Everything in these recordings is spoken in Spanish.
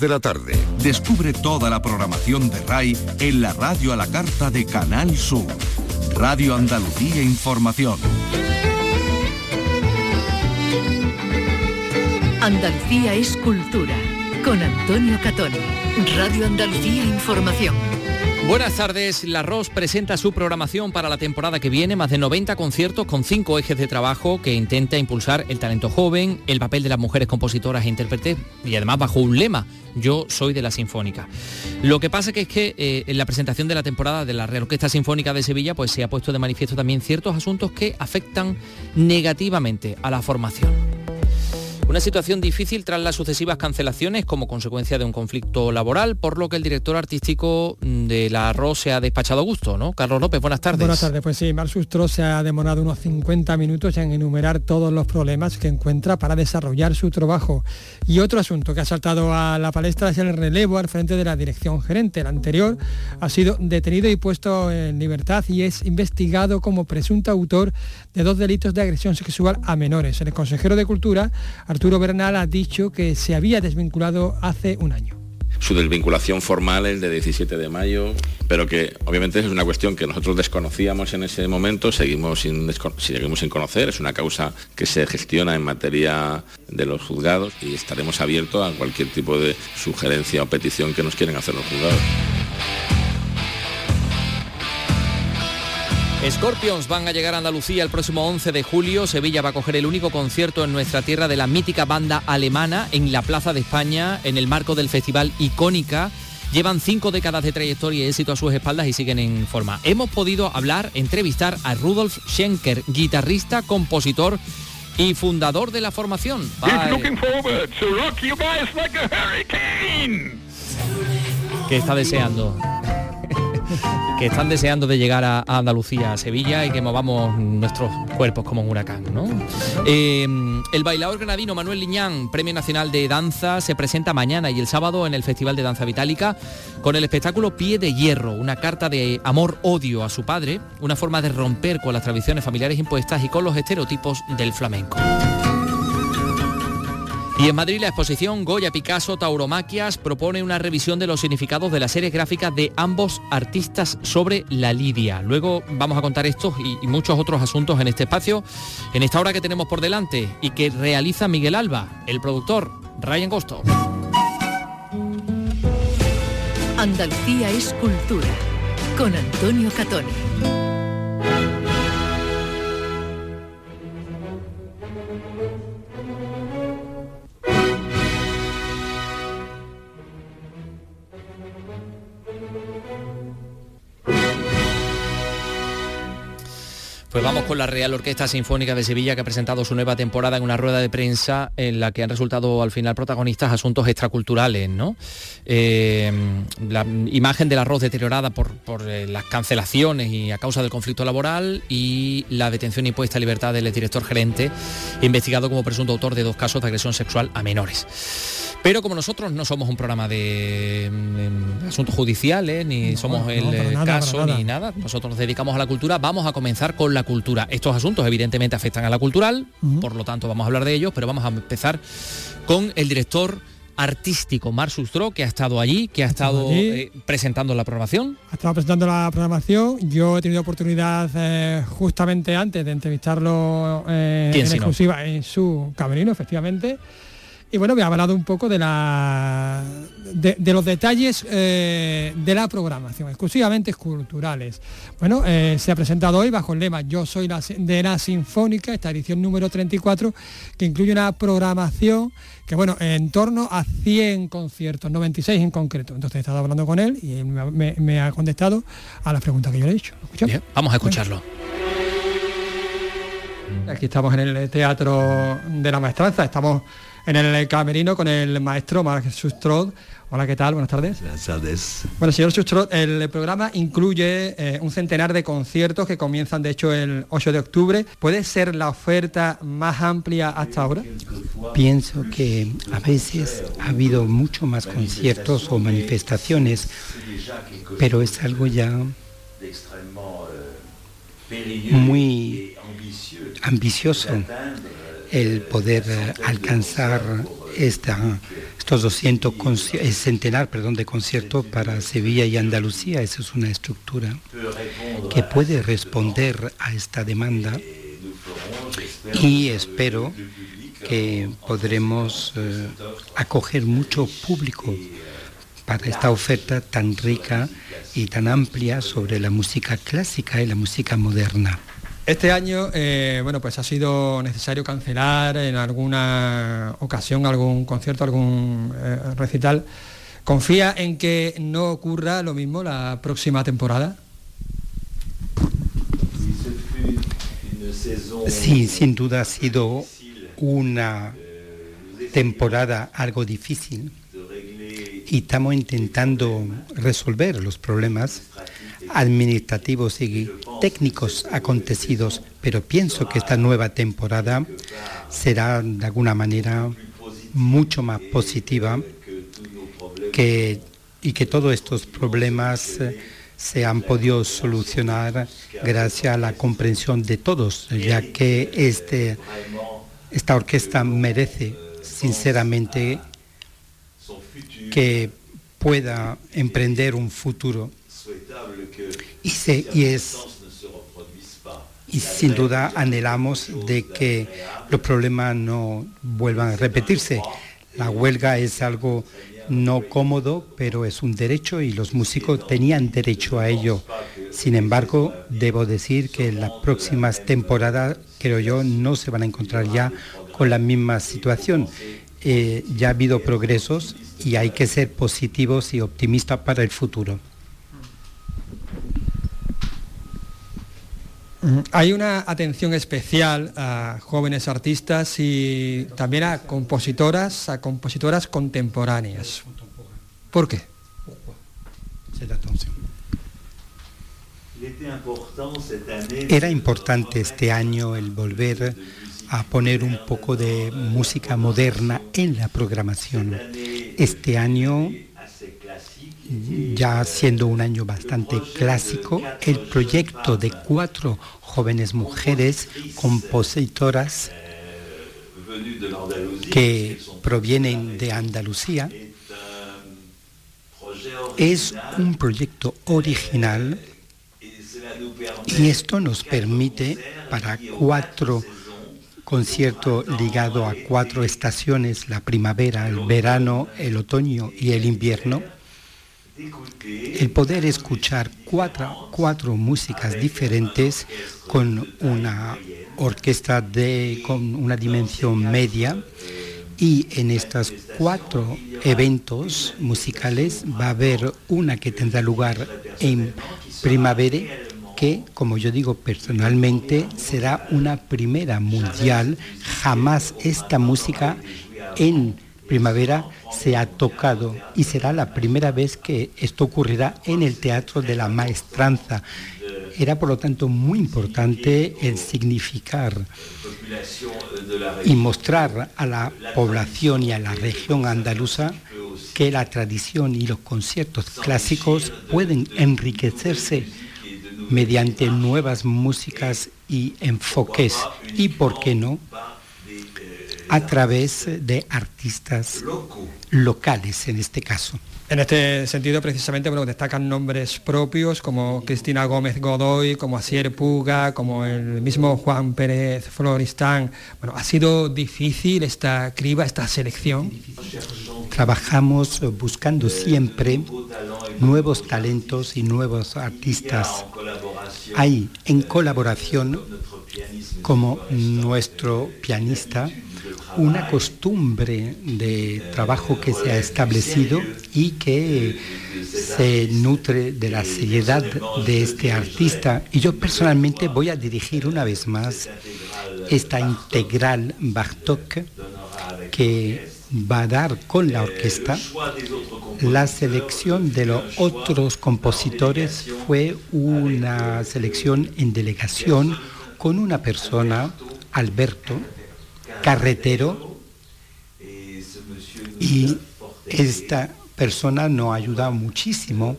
de la tarde. Descubre toda la programación de RAI en la radio a la carta de Canal Sur. Radio Andalucía Información. Andalucía es cultura. Con Antonio Catón. Radio Andalucía Información. Buenas tardes. La ROS presenta su programación para la temporada que viene, más de 90 conciertos con cinco ejes de trabajo que intenta impulsar el talento joven, el papel de las mujeres compositoras e intérpretes y además bajo un lema, yo soy de la Sinfónica. Lo que pasa es que eh, en la presentación de la temporada de la Real Orquesta Sinfónica de Sevilla pues se ha puesto de manifiesto también ciertos asuntos que afectan negativamente a la formación. Una situación difícil tras las sucesivas cancelaciones como consecuencia de un conflicto laboral, por lo que el director artístico de la ROS se ha despachado a gusto, ¿no? Carlos López, buenas tardes. Buenas tardes, pues sí, Marsustro se ha demorado unos 50 minutos en enumerar todos los problemas que encuentra para desarrollar su trabajo. Y otro asunto que ha saltado a la palestra es el relevo al frente de la dirección gerente. El anterior ha sido detenido y puesto en libertad y es investigado como presunto autor de dos delitos de agresión sexual a menores. El consejero de Cultura, Arturo Bernal, ha dicho que se había desvinculado hace un año su desvinculación formal es de 17 de mayo, pero que obviamente es una cuestión que nosotros desconocíamos en ese momento, seguimos sin, seguimos sin conocer, es una causa que se gestiona en materia de los juzgados y estaremos abiertos a cualquier tipo de sugerencia o petición que nos quieren hacer los juzgados. Scorpions van a llegar a Andalucía el próximo 11 de julio. Sevilla va a coger el único concierto en nuestra tierra de la mítica banda alemana en la Plaza de España en el marco del festival Icónica. Llevan cinco décadas de trayectoria y éxito a sus espaldas y siguen en forma. Hemos podido hablar, entrevistar a Rudolf Schenker, guitarrista, compositor y fundador de la formación. Que está deseando que están deseando de llegar a, Andalucía, a Sevilla y que movamos nuestros cuerpos como un huracán. ¿no? Eh, el bailador granadino Manuel Liñán, Premio Nacional de Danza, se presenta mañana y el sábado en el Festival de Danza Vitálica con el espectáculo Pie de Hierro, una carta de amor-odio a su padre, una forma de romper con las tradiciones familiares impuestas y con los estereotipos del flamenco. Y en Madrid la exposición Goya Picasso Tauromaquias propone una revisión de los significados de las series gráficas de ambos artistas sobre la lidia. Luego vamos a contar estos y, muchos otros asuntos en este espacio, en esta hora que tenemos por delante y que realiza Miguel Alba, el productor Ryan Gosto. Andalucía es cultura con Antonio Catoni. Pues vamos con la Real Orquesta Sinfónica de Sevilla que ha presentado su nueva temporada en una rueda de prensa en la que han resultado al final protagonistas asuntos extraculturales, ¿no? Eh, la imagen del arroz deteriorada por, eh, las cancelaciones y a causa del conflicto laboral y la detención impuesta a libertad del director gerente, investigado como presunto autor de dos casos de agresión sexual a menores. Pero como nosotros no somos un programa de, mm, asuntos judiciales, ni somos el caso, ni nada, nosotros nos dedicamos a la cultura, vamos a comenzar con la cultura. Estos asuntos evidentemente afectan a la cultural, por lo tanto vamos a hablar de ellos, pero vamos a empezar con el director artístico Mar Sustro, que ha estado allí, que ha estado eh, presentando la programación. Ha estado presentando la programación. Yo he tenido oportunidad eh, justamente antes de entrevistarlo eh, en exclusiva en su camerino, efectivamente. Y bueno, me ha hablado un poco de, la, de, los detalles eh, de la programación, exclusivamente culturales. Bueno, eh, se ha presentado hoy bajo el lema Yo soy la, de la Sinfónica, esta edición número 34, que incluye una programación que, bueno, en torno a 100 conciertos, 96 en concreto. Entonces he estado hablando con él y me, ha contestado a las preguntas que yo le he hecho. vamos a escucharlo. Aquí estamos en el Teatro de la Maestranza, estamos en el camerino con el maestro Mark Sustrod. Hola, ¿qué tal? Buenas tardes. Buenas tardes. Bueno, señor Sustrod, el programa incluye eh, un centenar de conciertos que comienzan, de hecho, el 8 de octubre. ¿Puede ser la oferta más amplia hasta ahora? Pienso que a veces ha habido mucho más conciertos o manifestaciones, pero es algo ya muy ambicioso el poder alcanzar estos 200 centenar perdón, de conciertos para Sevilla y Andalucía. Esa es una estructura que puede responder a esta demanda y espero que podremos eh, acoger mucho público para esta oferta tan rica y tan amplia sobre la música clásica y la música moderna. Este año, eh, bueno, pues ha sido necesario cancelar en alguna ocasión algún concierto, algún eh, recital. ¿Confía en que no ocurra lo mismo la próxima temporada? Sí, sin duda ha sido una temporada algo difícil y estamos intentando resolver los problemas administrativos y técnicos acontecidos, pero pienso que esta nueva temporada será de alguna manera mucho más positiva y que todos estos problemas eh, se han podido solucionar gracias a la comprensión de todos, ya que este, esta orquesta merece sinceramente que pueda emprender un futuro. Y, es, y sin duda anhelamos de que los problemas no vuelvan a repetirse. La huelga es algo no cómodo, pero es un derecho y los músicos tenían derecho a ello. Sin embargo, debo decir que en las próximas temporadas, creo yo, no se van a encontrar ya con la misma situación. Eh, ya ha habido progresos y hay que ser positivos y optimistas para el futuro. Hay una atención especial a jóvenes artistas y también a compositoras, a compositoras contemporáneas. ¿Por qué? Era importante este año el volver a poner un poco de música moderna en la programación. Este año ya siendo un año bastante clásico, el proyecto de cuatro jóvenes mujeres compositoras que provienen de Andalucía es un proyecto original y esto nos permite para cuatro conciertos ligados a cuatro estaciones, la primavera, el verano, el otoño y el invierno, el poder escuchar cuatro, cuatro músicas diferentes con una orquesta de, con una dimensión media y en estos cuatro eventos musicales va a haber una que tendrá lugar en primavera que, como yo digo personalmente, será una primera mundial. Jamás esta música en primavera se ha tocado y será la primera vez que esto ocurrirá en el Teatro de la Maestranza. Era por lo tanto muy importante el significar y mostrar a la población y a la región andaluza que la tradición y los conciertos clásicos pueden enriquecerse mediante nuevas músicas y enfoques y, ¿por qué no?, a través de artistas locales en este caso. En este sentido, precisamente, bueno, destacan nombres propios como Cristina Gómez Godoy, como Asier Puga, como el mismo Juan Pérez Floristán. Bueno, ¿ha sido difícil esta criba, esta selección? Trabajamos buscando siempre nuevos talentos y nuevos artistas. Hay en colaboración como nuestro pianista una costumbre de trabajo que se ha establecido y que se nutre de la seriedad de este artista. Y yo personalmente voy a dirigir una vez más esta integral Bartok que va a dar con la orquesta. La selección de los otros compositores fue una selección en delegación con una persona, Alberto, carretero y esta persona nos ayuda muchísimo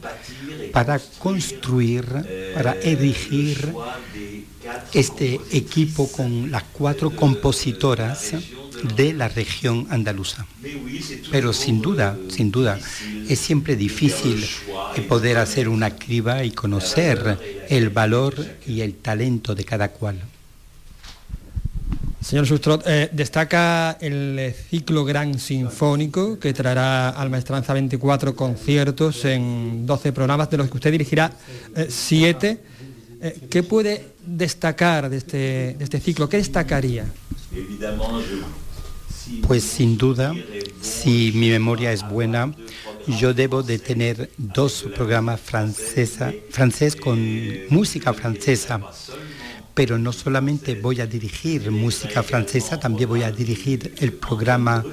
para construir, para erigir este equipo con las cuatro compositoras de la región andaluza. Pero sin duda, sin duda, es siempre difícil poder hacer una criba y conocer el valor y el talento de cada cual. Señor Sustrot, eh, destaca el ciclo Gran Sinfónico que traerá al Maestranza 24 conciertos en 12 programas, de los que usted dirigirá 7. Eh, eh, ¿Qué puede destacar de este, este ciclo? ¿Qué destacaría? Pues sin duda, si mi memoria es buena, yo debo de tener dos programas francesa, francés con música francesa pero no solamente voy a dirigir música francesa, también voy a dirigir el programa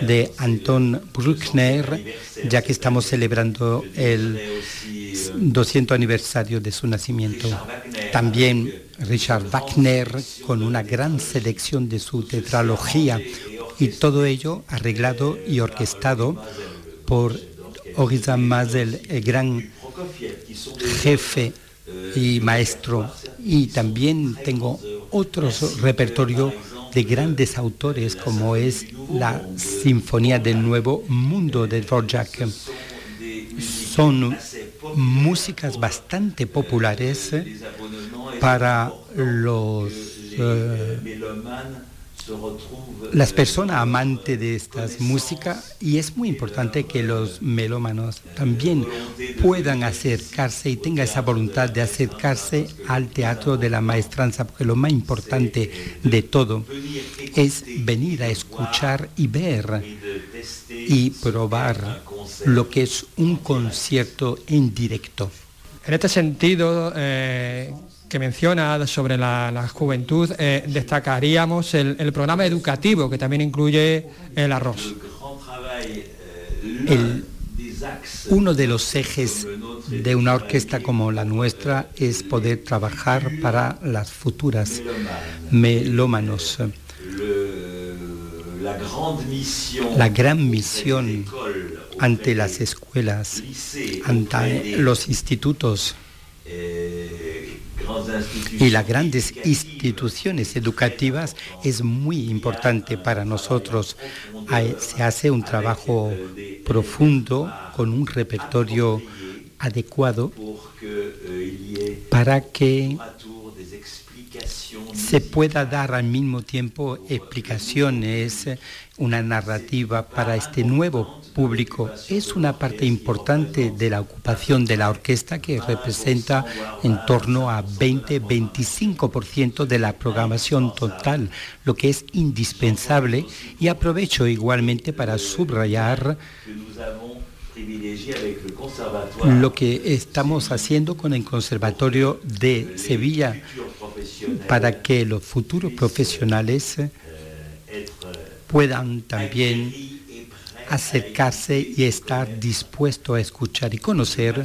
de Anton Bruckner, ya que estamos celebrando el 200 aniversario de su nacimiento. También Richard Wagner, con una gran selección de su tetralogía, y todo ello arreglado y orquestado por Horizon Mazel, el gran jefe y maestro. Y también tengo otros repertorio de grandes autores como es la Sinfonía del Nuevo Mundo de Dvorak. Son músicas bastante populares para los eh, las personas amantes de estas músicas y es muy importante que los melómanos también puedan acercarse y tengan esa voluntad de acercarse al teatro de la maestranza, porque lo más importante de todo es venir a escuchar y ver y probar lo que es un concierto en directo. En este sentido, eh, que menciona sobre la, juventud, eh, destacaríamos el, programa educativo que también incluye el arroz. uno de los ejes de una orquesta como la nuestra es poder trabajar para las futuras melómanos. La gran misión ante las escuelas, ante los institutos, y las grandes instituciones educativas es muy importante para nosotros. Se hace un trabajo profundo con un repertorio adecuado para que se pueda dar al mismo tiempo explicaciones, una narrativa para este nuevo público. Es una parte importante de la ocupación de la orquesta que representa en torno a 20-25% de la programación total, lo que es indispensable y aprovecho igualmente para subrayar lo que estamos haciendo con el Conservatorio de Sevilla para que los futuros profesionales puedan también acercarse y estar dispuesto a escuchar y conocer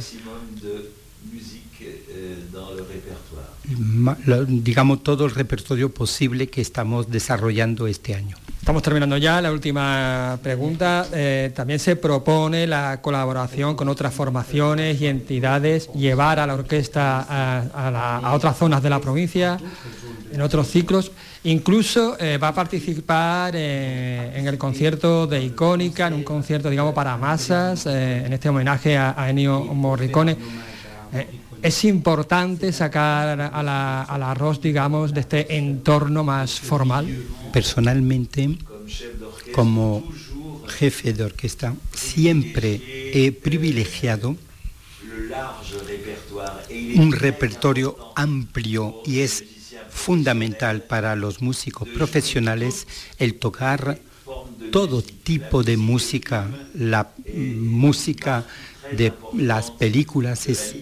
digamos todo el repertorio posible que estamos desarrollando este año. Estamos terminando ya la última pregunta. Eh, también se propone la colaboración con otras formaciones y entidades, llevar a la orquesta a, otras zonas de la provincia, en otros ciclos. Incluso eh, va a participar eh, en el concierto de Icónica, en un concierto, digamos, para masas, en este homenaje a, Ennio Morricone. Es importante sacar a la, a la ROS, digamos, de este entorno más formal. Personalmente, como jefe de orquesta, siempre he privilegiado un repertorio amplio y es fundamental para los músicos profesionales el tocar todo tipo de música, la música de las películas es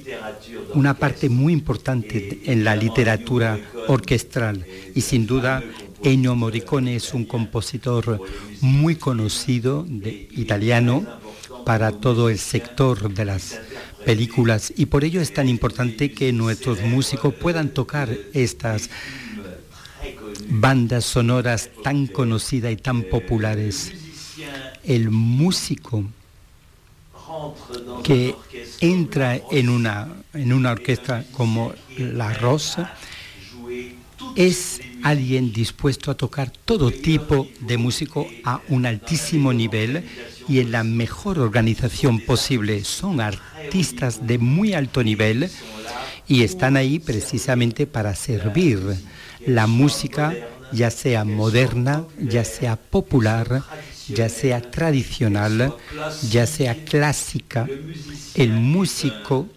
una parte muy importante en la literatura orquestral y sin duda Ennio Morricone es un compositor muy conocido italiano para todo el sector de las películas y por ello es tan importante que nuestros músicos puedan tocar estas bandas sonoras tan conocidas y tan populares. El músico que entra en una, en una orquesta como La Rosa es alguien dispuesto a tocar todo tipo de músico a un altísimo nivel y en la mejor organización posible. Son artistas de muy alto nivel y están ahí precisamente para servir la música, ya sea moderna, ya sea popular, ya sea tradicional, ya sea clásica. El músico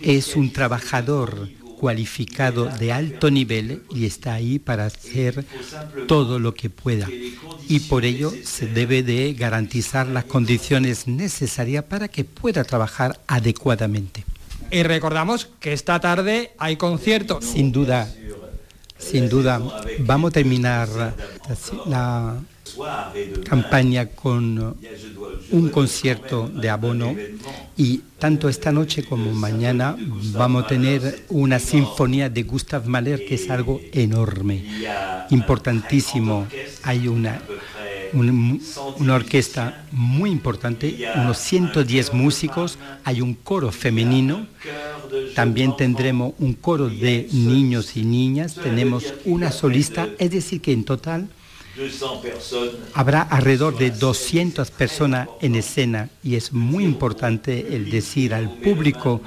es un trabajador cualificado de alto nivel y está ahí para hacer todo lo que pueda. Y por ello se debe de garantizar las condiciones necesarias para que pueda trabajar adecuadamente. Y recordamos que esta tarde hay conciertos. Sin duda, sin duda, vamos a terminar la campaña con un concierto de abono y tanto esta noche como mañana vamos a tener una sinfonía de Gustav Mahler que es algo enorme, importantísimo. Hay una, una, orquesta muy importante, unos 110 músicos, hay un coro femenino, también tendremos un coro de niños y niñas, tenemos una solista, es decir que en total Habrá alrededor de 200 personas en escena y es muy importante el decir al público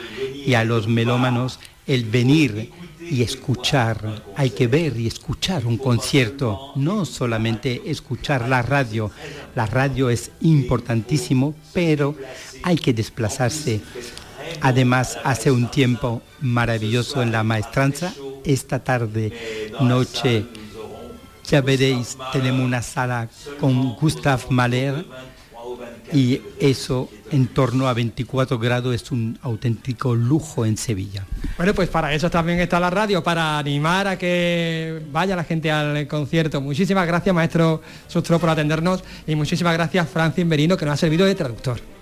y a los melómanos el venir y escuchar. Hay que ver y escuchar un concierto, no solamente escuchar la radio. La radio es importantísimo, pero hay que desplazarse. Además, hace un tiempo maravilloso en la maestranza. Esta tarde, noche, ya veréis, tenemos una sala con Gustav Mahler y eso en torno a 24 grados es un auténtico lujo en Sevilla. Bueno, pues para eso también está la radio, para animar a que vaya la gente al concierto. Muchísimas gracias, maestro Sustro, por atendernos y muchísimas gracias, Francis Merino, que nos ha servido de traductor.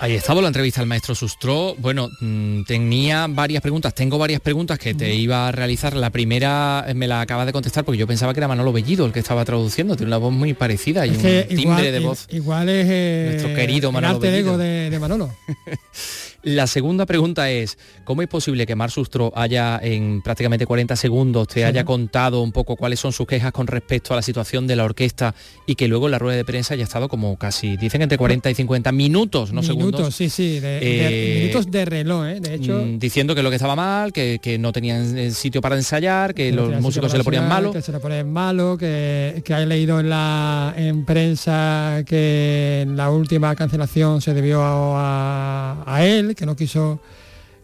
Ahí estaba la entrevista al maestro Sustro. Bueno, mm, tenía varias preguntas, tengo varias preguntas que te iba a realizar. La primera eh, me la acabas de contestar porque yo pensaba que era Manolo Bellido el que estaba traduciendo. Tiene una voz muy parecida y un timbre de voz. Igual es eh, nuestro querido Manolo Bellido. de, de Manolo. La segunda pregunta es, ¿cómo es posible que Mar Sustro haya en prácticamente 40 segundos te haya contado un poco cuáles son sus quejas con respecto a la situación de la orquesta y que luego en la rueda de prensa haya estado como casi, dicen entre 40 y 50 minutos, no segundos? Minutos, sí, sí, de, eh, minutos de reloj, ¿eh? de hecho. Mm, diciendo que lo que estaba mal, que, no tenían eh, sitio para ensayar, que, los músicos se le ponían malo. Que se le ponían malo, que, que leído en la en prensa que la última cancelación se debió a, a él que no quiso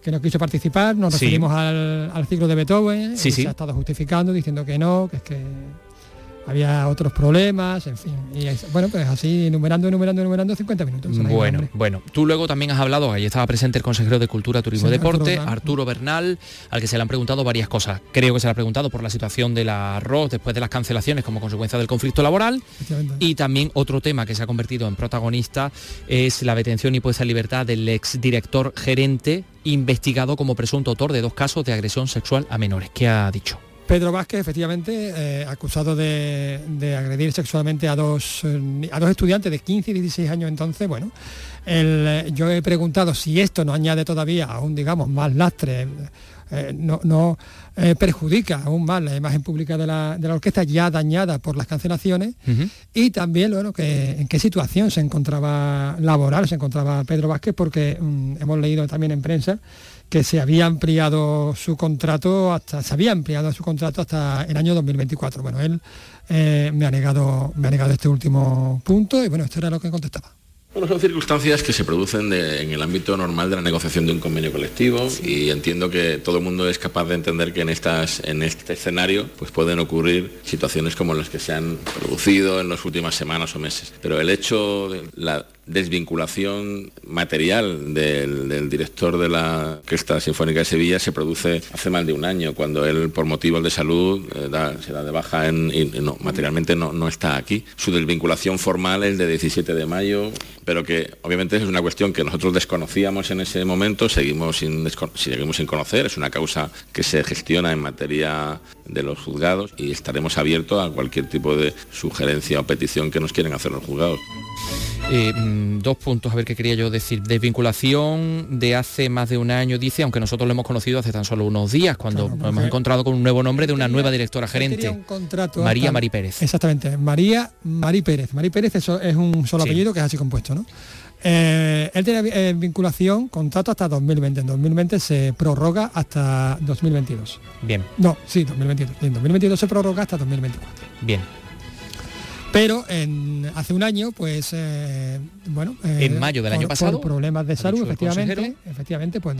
que no quiso participar, nos referimos al, al, ciclo de Beethoven, sí, se ha estado justificando, diciendo que no, que es que había otros problemas, en fin. Y bueno, pues así enumerando, enumerando, enumerando 50 minutos. Bueno, bueno. Tú luego también has hablado, ahí estaba presente el consejero de Cultura, Turismo y Deporte, Arturo Bernal. al que se le han preguntado varias cosas. Creo que se le ha preguntado por la situación del arroz después de las cancelaciones como consecuencia del conflicto laboral. Y también otro tema que se ha convertido en protagonista es la detención y puesta en libertad del exdirector gerente investigado como presunto autor de dos casos de agresión sexual a menores. ¿Qué ha dicho? Pedro Vázquez, efectivamente, eh, acusado de, agredir sexualmente a dos, eh, a dos estudiantes de 15 y 16 años entonces, bueno, eh, yo he preguntado si esto no añade todavía aún, digamos, más lastre, no, perjudica aún más la imagen pública de la, orquesta ya dañada por las cancelaciones y también, bueno, que, en qué situación se encontraba laboral, se encontraba Pedro Vázquez, porque mm, hemos leído también en prensa que se había ampliado su contrato hasta se había ampliado su contrato hasta el año 2024. Bueno, él eh, me ha negado me ha negado este último punto y bueno, esto era lo que contestaba. Bueno, son circunstancias que se producen en el ámbito normal de la negociación de un convenio colectivo y entiendo que todo el mundo es capaz de entender que en, estas, en este escenario pues pueden ocurrir situaciones como las que se han producido en las últimas semanas o meses. Pero el hecho de la desvinculación material del, director de la Orquesta Sinfónica de Sevilla se produce hace más de un año, cuando él por motivos de salud eh, se da de baja y materialmente no, no, está aquí. Su desvinculación formal es de 17 de mayo, pero que obviamente es una cuestión que nosotros desconocíamos en ese momento, seguimos sin, seguimos sin conocer, es una causa que se gestiona en materia de los juzgados y estaremos abiertos a cualquier tipo de sugerencia o petición que nos quieran hacer los juzgados. Eh, mm, dos puntos, a ver qué quería yo decir. Desvinculación de hace más de un año, dice, aunque nosotros lo hemos conocido hace tan solo unos días, cuando nos hemos encontrado con un nuevo nombre de una nueva directora gerente. María Mari Pérez. Exactamente, María Mari Pérez. Mari Pérez es, es un solo apellido que es así compuesto, ¿no? Eh, él tiene eh, vinculación, contrato hasta 2020. En 2020 se prorroga hasta 2022. Bien. No, sí, 2022. En 2022 se prorroga hasta 2024. Bien. Pero en, hace un año, pues, eh, bueno... en mayo del año pasado. problemas de salud, efectivamente, efectivamente, pues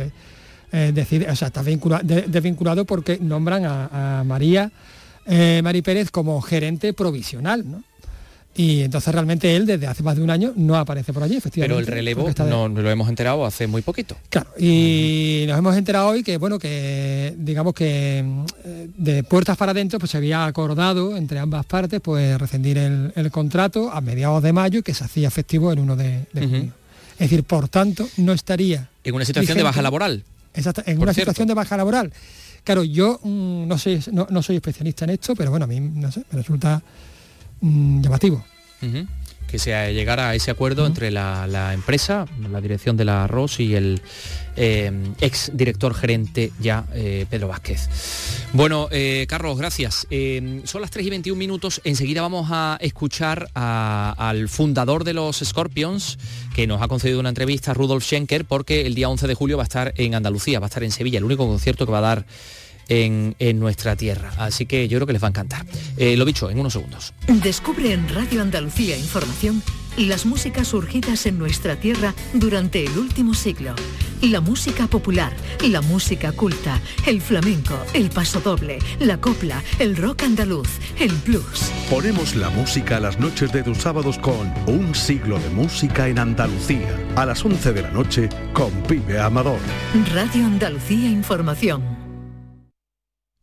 decide, o sea, está desvinculado porque nombran a, a María Mari Pérez como gerente provisional, ¿no? Y entonces realmente él desde hace más de un año no aparece por allí, efectivamente. Pero el relevo no, lo hemos enterado hace muy poquito. Claro, y nos hemos enterado hoy que, bueno, que digamos que eh, de puertas para adentro pues se había acordado entre ambas partes pues rescindir el, contrato a mediados de mayo y que se hacía efectivo el 1 de, junio. Es decir, por tanto, no estaría... En una situación de baja laboral. Exacto, en una situación de baja laboral. Claro, yo mm, no, soy, no, soy especialista en esto, pero bueno, a mí, no sé, me resulta Mm, llamativo. Que se llegara a ese acuerdo entre la, empresa, la dirección de la ROS y el eh, ex director gerente ya, eh, Pedro Vázquez. Bueno, eh, Carlos, gracias. son las 3 y 21 minutos. Enseguida vamos a escuchar al fundador de los Scorpions, que nos ha concedido una entrevista, Rudolf Schenker, porque el día 11 de julio va a estar en Andalucía, va a estar en Sevilla, el único concierto que va a dar en, nuestra tierra. Así que yo creo que les va a encantar. Eh, lo dicho, en unos segundos. Descubre en Radio Andalucía Información las músicas surgidas en nuestra tierra durante el último siglo. La música popular, la música culta, el flamenco, el pasodoble, la copla, el rock andaluz, el blues. Ponemos la música a las noches de tus sábados con Un siglo de música en Andalucía. A las 11 de la noche con Pibe Amador. Radio Andalucía Información.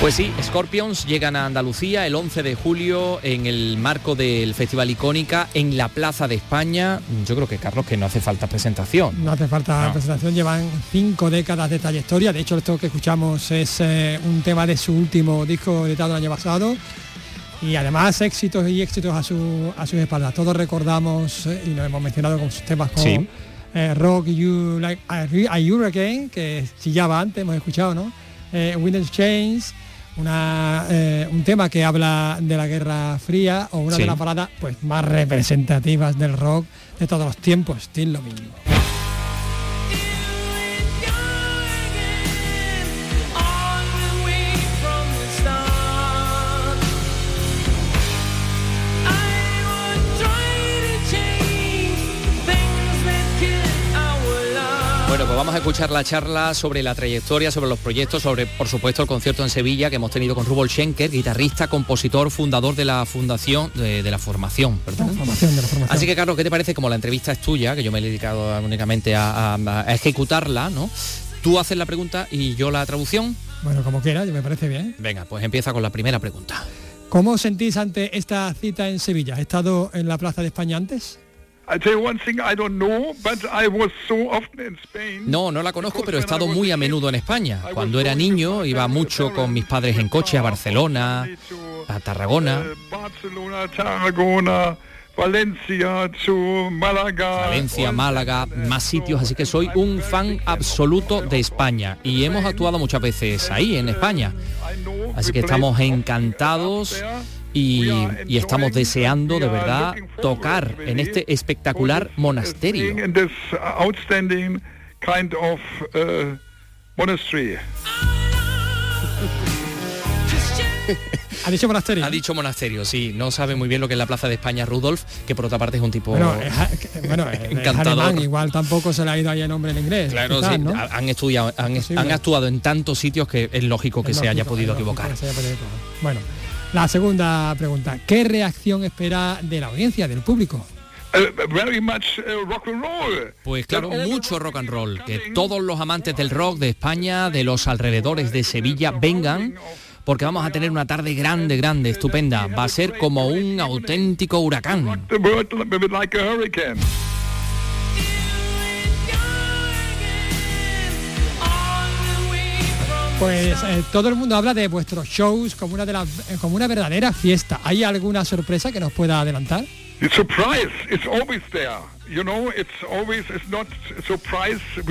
Pues sí, Scorpions llegan a Andalucía el 11 de julio en el marco del Festival Icónica en la Plaza de España. Yo creo que, Carlos, que no hace falta presentación. No hace falta presentación, llevan cinco décadas de trayectoria. De hecho, esto que escuchamos es eh, un tema de su último disco editado el año pasado. Y además éxitos y éxitos a, su, a sus espaldas. Todos recordamos, eh, y nos hemos mencionado con sus temas como eh, Rock You Like a Hurricane, que chillaba antes, hemos escuchado, ¿no? Windows Chains eh, un tema que habla de la Guerra Fría o una de las baladas pues, más representativas del rock de todos los tiempos, Still lo mismo. Vamos a escuchar la charla sobre la trayectoria, sobre los proyectos, sobre, por supuesto, el concierto en Sevilla que hemos tenido con Rubol Schenker, guitarrista, compositor, fundador de la fundación, de, la formación. Así que, Carlos, ¿qué te parece? Como la entrevista es tuya, que yo me he dedicado únicamente a, ejecutarla, ¿no? Tú haces la pregunta y yo la traducción. Bueno, como quieras, me parece bien. Venga, pues empieza con la primera pregunta. ¿Cómo sentís ante esta cita en Sevilla? ¿Has estado en la Plaza de España antes? No, no la conozco, pero he estado muy a menudo en España. Cuando era niño iba mucho con mis padres en coche a Barcelona, a Tarragona. Valencia, Málaga. Valencia, Málaga, más sitios, así que soy un fan absoluto de España y hemos actuado muchas veces ahí en España. Así que estamos encantados y, estamos deseando de verdad tocar en este espectacular monasterio. Ha dicho monasterio. Ha dicho monasterio, sí. No sabe muy bien lo que es la Plaza de España Rudolf, que por otra parte es un tipo bueno, encantador. igual tampoco se le ha ido ahí el nombre en inglés. Claro, sí. Han estudiado, han, actuado en tantos sitios que es lógico que se haya podido equivocar. Bueno, la segunda pregunta, ¿qué reacción espera de la audiencia, del público? Uh, uh, pues claro, mucho rock and roll. Que todos los amantes del rock de España, de los alrededores de Sevilla, vengan porque vamos a tener una tarde grande, grande, estupenda. Va a ser como un auténtico huracán. Pues eh, todo el mundo habla de vuestros shows como una de las eh, como una verdadera fiesta. ¿Hay alguna sorpresa que nos pueda adelantar?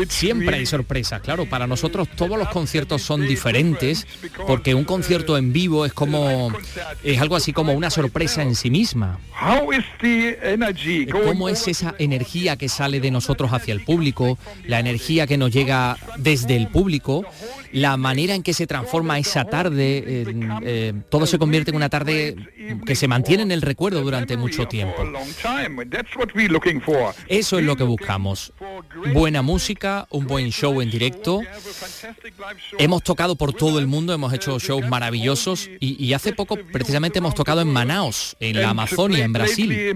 Siempre hay sorpresas, claro. Para nosotros todos los conciertos son diferentes porque un concierto en vivo es como es algo así como una sorpresa en sí misma. ¿Cómo es esa energía que sale de nosotros hacia el público, la energía que nos llega desde el público? la manera en que se transforma esa tarde, eh, todo se convierte en una tarde que se mantiene en el recuerdo durante mucho tiempo. Eso es lo que buscamos. Buena música, un buen show en directo. Hemos tocado por todo el mundo, hemos hecho shows maravillosos y, hace poco precisamente hemos tocado en Manaus, en la Amazonia, en Brasil.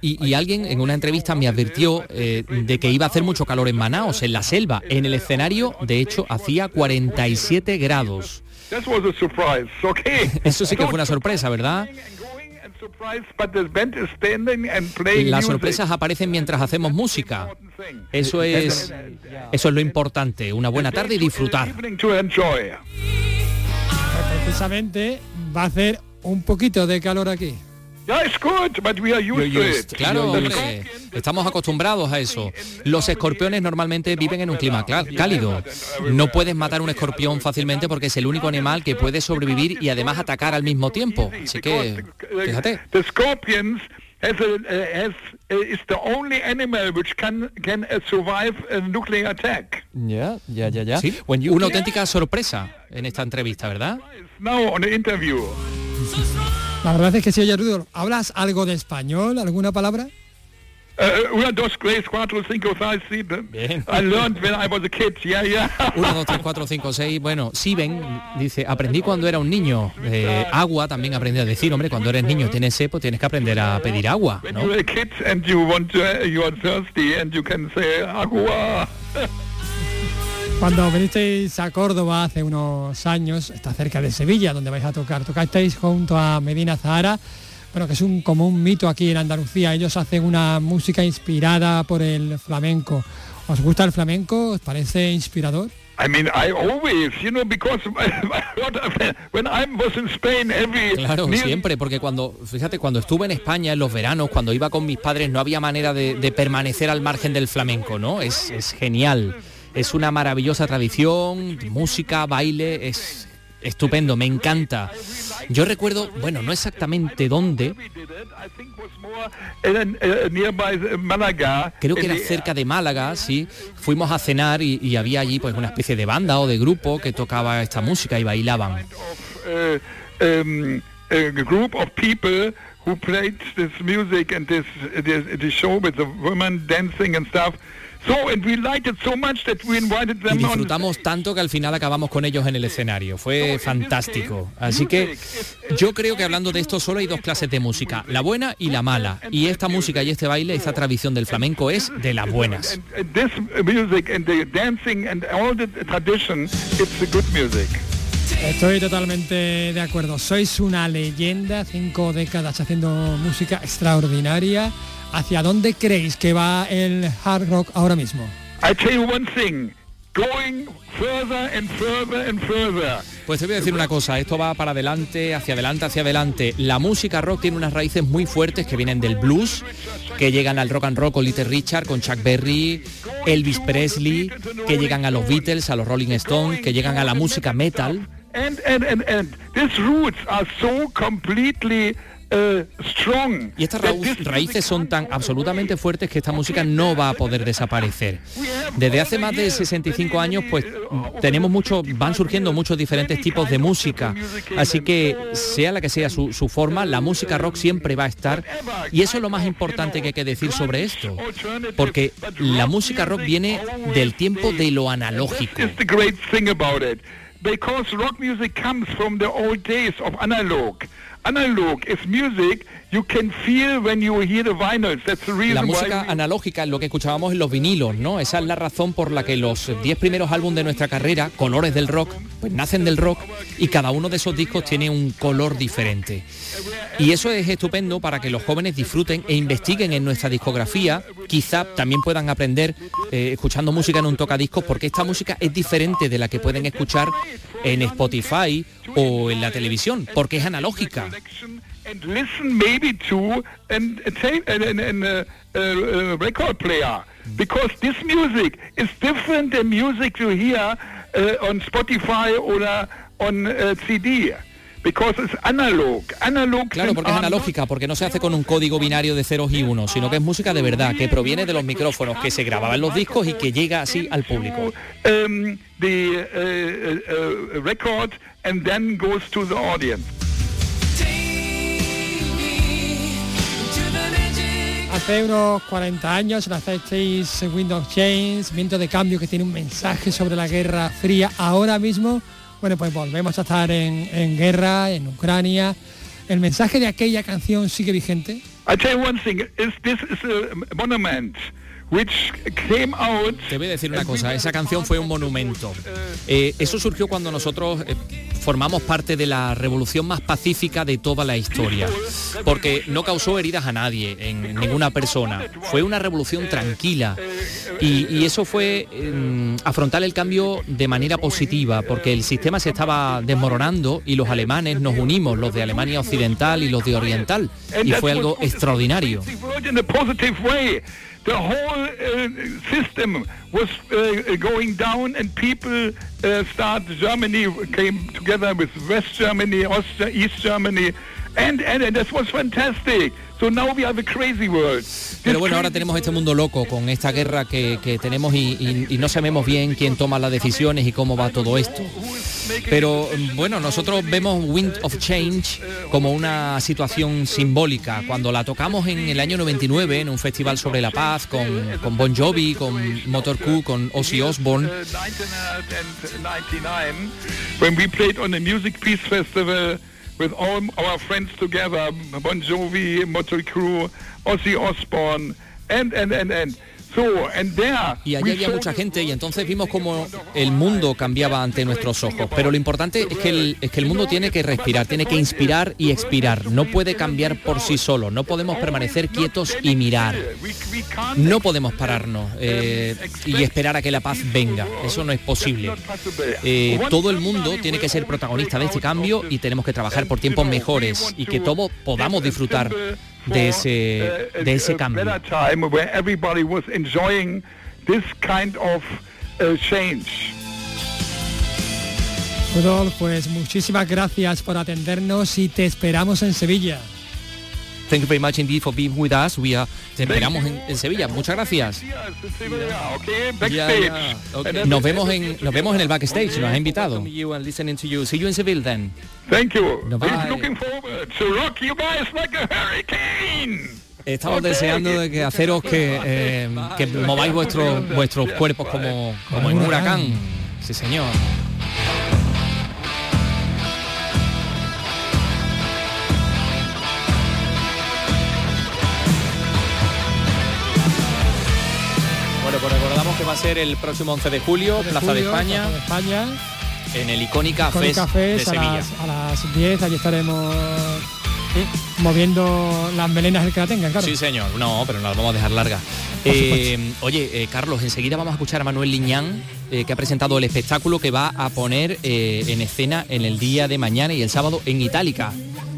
Y, alguien en una entrevista me advirtió eh, de que iba a hacer mucho calor en Manaus, en la selva. En el escenario, de hecho, hacía 47 grados. Eso sí que fue una sorpresa, ¿verdad? Las sorpresas aparecen mientras hacemos música. Eso es, eso es lo importante. Una buena tarde y disfrutar. Precisamente va a hacer un poquito de calor aquí. Claro, estamos acostumbrados a eso. Los escorpiones normalmente viven en un clima cálido. No puedes matar un escorpión fácilmente porque es el único animal que puede sobrevivir y además atacar al mismo tiempo. Así que, fíjate. Has is the only animal which can can survive a nuclear attack. Ya, ya, ya, ya. ¿Sí? Una auténtica sorpresa en esta entrevista, ¿verdad? Now on the interview. La verdad es que si oye Rudolf, ¿hablas algo de español? ¿Alguna palabra? Uh, una, dos, tres, cuatro, cinco, seis, siete. Bien. I learned when I was a kid, yeah, yeah. Uno, dos, tres, cuatro, cinco, seis. Bueno, Siben dice, aprendí cuando era un niño. Eh, agua también aprendí a decir, hombre, cuando eres niño tienes sed, pues tienes que aprender a pedir agua, ¿no? When you're a kid and you want to, you are thirsty and you can say agua. Cuando vinisteis a Córdoba hace unos años, está cerca de Sevilla, donde vais a tocar, tocasteis junto a Medina Zahara, bueno, que es un, como un mito aquí en Andalucía. Ellos hacen una música inspirada por el flamenco. ¿Os gusta el flamenco? ¿Os parece inspirador? Claro, siempre, porque cuando, fíjate, cuando estuve en España en los veranos, cuando iba con mis padres, no había manera de, permanecer al margen del flamenco, ¿no? Es, es genial. Es una maravillosa tradición, música, baile, es estupendo, me encanta. Yo recuerdo, bueno, no exactamente dónde. Creo que era cerca de Málaga, sí. Fuimos a cenar y, había allí pues una especie de banda o de grupo que tocaba esta música y bailaban. Y disfrutamos tanto que al final acabamos con ellos en el escenario. Fue fantástico. Así que yo creo que hablando de esto solo hay dos clases de música, la buena y la mala. Y esta música y este baile, esta tradición del flamenco es de las buenas. Estoy totalmente de acuerdo. Sois una leyenda, cinco décadas haciendo música extraordinaria. ¿Hacia dónde creéis que va el hard rock ahora mismo? Pues te voy a decir una cosa, esto va para adelante, hacia adelante, hacia adelante. La música rock tiene unas raíces muy fuertes que vienen del blues, que llegan al rock and roll con Little Richard, con Chuck Berry, Elvis Presley, que llegan a los Beatles, a los Rolling Stones, que llegan a la música metal. Y estas raíces son tan absolutamente fuertes que esta música no va a poder desaparecer. Desde hace más de 65 años, pues tenemos mucho, van surgiendo muchos diferentes tipos de música. Así que sea la que sea su, su forma, la música rock siempre va a estar. Y eso es lo más importante que hay que decir sobre esto. Porque la música rock viene del tiempo de lo analógico. Because rock music comes from the old days of analog. Analog is music La música analógica es lo que escuchábamos en los vinilos, ¿no? Esa es la razón por la que los 10 primeros álbumes de nuestra carrera, colores del rock, pues nacen del rock y cada uno de esos discos tiene un color diferente. Y eso es estupendo para que los jóvenes disfruten e investiguen en nuestra discografía, quizá también puedan aprender eh, escuchando música en un tocadiscos porque esta música es diferente de la que pueden escuchar en Spotify o en la televisión, porque es analógica. And listen maybe to an, a, tape, an, a, a, record player because this music is different than music you hear uh, on Spotify or on uh, CD. Because it's analog. Analog claro, porque es analógica, porque no se hace con un código binario de ceros y unos, sino que es música de verdad, que proviene de los micrófonos, que se grababa en los discos y que llega así al público. Um, the uh, uh, uh, record and then goes to the audience. Hace unos 40 años lanzasteis Windows Chains, viento de cambio que tiene un mensaje sobre la Guerra Fría. Ahora mismo, bueno, pues volvemos a estar en, guerra, en Ucrania. ¿El mensaje de aquella canción sigue vigente? Te voy a decir una cosa, esa canción fue un monumento. Eh, eso surgió cuando nosotros eh, formamos parte de la revolución más pacífica de toda la historia, porque no causó heridas a nadie, en ninguna persona. Fue una revolución tranquila y, eso fue em, afrontar el cambio de manera positiva, porque el sistema se estaba desmoronando y los alemanes nos unimos, los de Alemania Occidental y los de Oriental, y fue algo extraordinario. The whole uh, system was uh, going down and people uh, start Germany came together with West Germany, Austria, East Germany and, and, and this was fantastic. Pero bueno, ahora tenemos este mundo loco con esta guerra que, tenemos y, no sabemos bien quién toma las decisiones y cómo va todo esto. Pero bueno, nosotros vemos Wind of Change como una situación simbólica. Cuando la tocamos en el año 99 en un festival sobre la paz con, con Bon Jovi, con Motor Q, con Ozzy Osbourne. With all our friends together, Bon Jovi, Motley Crue, Ozzy Osbourne, and, and, and, and. Y allí había mucha gente y entonces vimos como el mundo cambiaba ante nuestros ojos. Pero lo importante es que, el, es que el mundo tiene que respirar, tiene que inspirar y expirar. No puede cambiar por sí solo. No podemos permanecer quietos y mirar. No podemos pararnos eh, y esperar a que la paz venga. Eso no es posible. Eh, todo el mundo tiene que ser protagonista de este cambio y tenemos que trabajar por tiempos mejores y que todos podamos disfrutar de ese, de ese cambio. Rudolf, pues muchísimas gracias por atendernos y te esperamos en Sevilla. Thank you very much indeed for being with us. We are, te esperamos en, en, Sevilla. Muchas gracias. Nos vemos en nos vemos en el backstage. Nos ha invitado. See you in Seville then. Thank you. Looking forward to rock you guys like a hurricane. Estamos deseando de que haceros que, eh, que mováis vuestros vuestros cuerpos como, como en un huracán. Sí, señor. Va a ser el próximo 11 de julio, Plaza, de España, España, en el Icónica Fest, de Sevilla. A las, 10, allí estaremos moviendo las melenas el que la tenga, claro. Sí, señor. No, pero no las vamos a dejar largas. Eh, oye, eh, Carlos, enseguida vamos a escuchar a Manuel Liñán, eh, que ha presentado el espectáculo que va a poner en escena en el día de mañana y el sábado en Itálica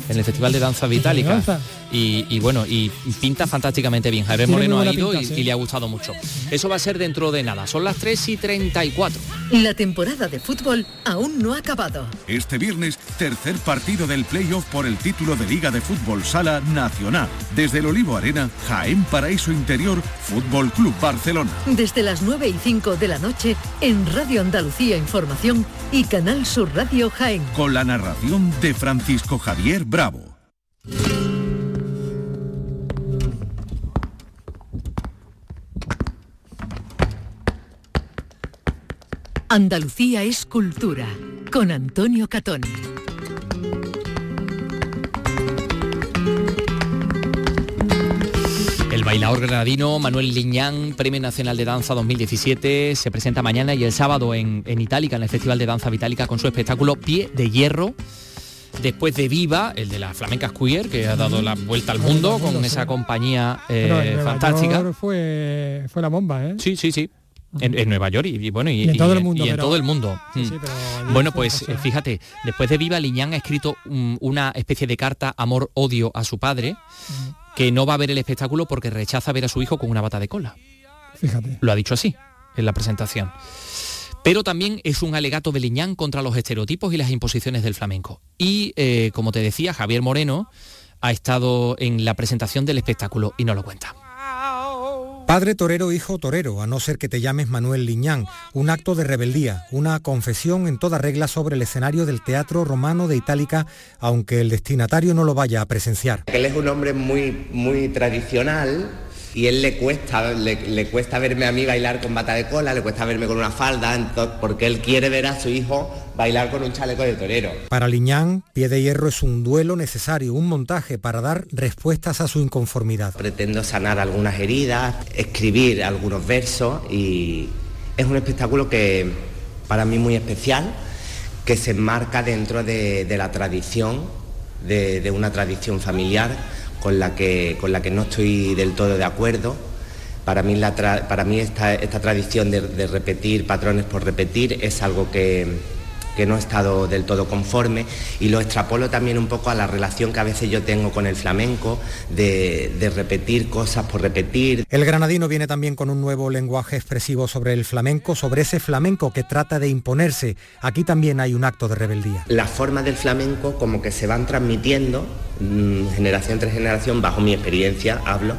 en el Festival de Danza Vitálica. Y, bueno, y pinta fantásticamente bien. Javier Moreno ha ido y, le ha gustado mucho. Eso va a ser dentro de nada. Son las 3 y 34. La temporada de fútbol aún no ha acabado. Este viernes, tercer partido del playoff por el título de Liga de Fútbol Sala Nacional. Desde el Olivo Arena, Jaén Paraíso Interior, Fútbol Club Barcelona. Desde las 9 y 5 de la noche en Radio Andalucía Información y Canal Sur Radio Jaén. Con la narración de Francisco Javier Bravo. Andalucía es cultura, con Antonio Catoni. bailador granadino Manuel Liñán, Premio Nacional de Danza 2017, se presenta mañana y el sábado en, en Itálica, en el Festival de Danza Vitálica, con su espectáculo Pie de Hierro. Después de Viva, el de la flamenca Queer, que ha dado la vuelta al mundo con esa compañía eh, fantástica. Fue, fue la bomba, ¿eh? Sí, sí, sí. En, Nueva York y, bueno y, en todo el mundo, en todo el mundo. Mm. bueno pues fíjate después de Viva Liñán ha escrito una especie de carta amor odio a su padre que no va a ver el espectáculo porque rechaza ver a su hijo con una bata de cola fíjate lo ha dicho así en la presentación pero también es un alegato de Liñán contra los estereotipos y las imposiciones del flamenco y eh, como te decía Javier Moreno ha estado en la presentación del espectáculo y no lo cuenta Padre torero, hijo torero, a no ser que te llames Manuel Liñán, un acto de rebeldía, una confesión en toda regla sobre el escenario del Teatro Romano de Itálica, aunque el destinatario no lo vaya a presenciar. Él es un hombre muy, muy tradicional, y él le cuesta, le, cuesta verme a mí bailar con bata de cola, le cuesta verme con una falda, porque él quiere ver a su hijo bailar con un chaleco de torero. Para Liñán, Pie de Hierro es un duelo necesario, un montaje para dar respuestas a su inconformidad. Pretendo sanar algunas heridas, escribir algunos versos y es un espectáculo que para mí muy especial, que se enmarca dentro de, la tradición, de una tradición familiar con la que, con la que no estoy del todo de acuerdo. Para mí, para mí esta, esta tradición de repetir patrones por repetir es algo que, que no he estado del todo conforme y lo extrapolo también un poco a la relación que a veces yo tengo con el flamenco, de, repetir cosas por repetir. El granadino viene también con un nuevo lenguaje expresivo sobre el flamenco, sobre ese flamenco que trata de imponerse. Aquí también hay un acto de rebeldía. Las formas del flamenco como que se van transmitiendo mm, generación tras generación, bajo mi experiencia hablo,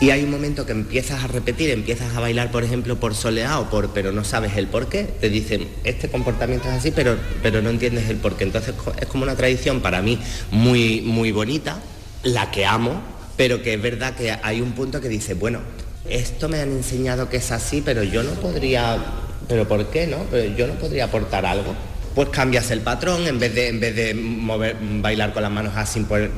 y hay un momento que empiezas a repetir, empiezas a bailar, por ejemplo, por soleado, por, pero no sabes el por qué. Te dicen, este comportamiento es así, pero, pero no entiendes el por qué. Entonces es como una tradición para mí muy, muy bonita, la que amo, pero que es verdad que hay un punto que dice, bueno, esto me han enseñado que es así, pero yo no podría, pero ¿por qué no? yo no podría aportar algo pues cambias el patrón en vez de en vez de mover, bailar con las manos así pues,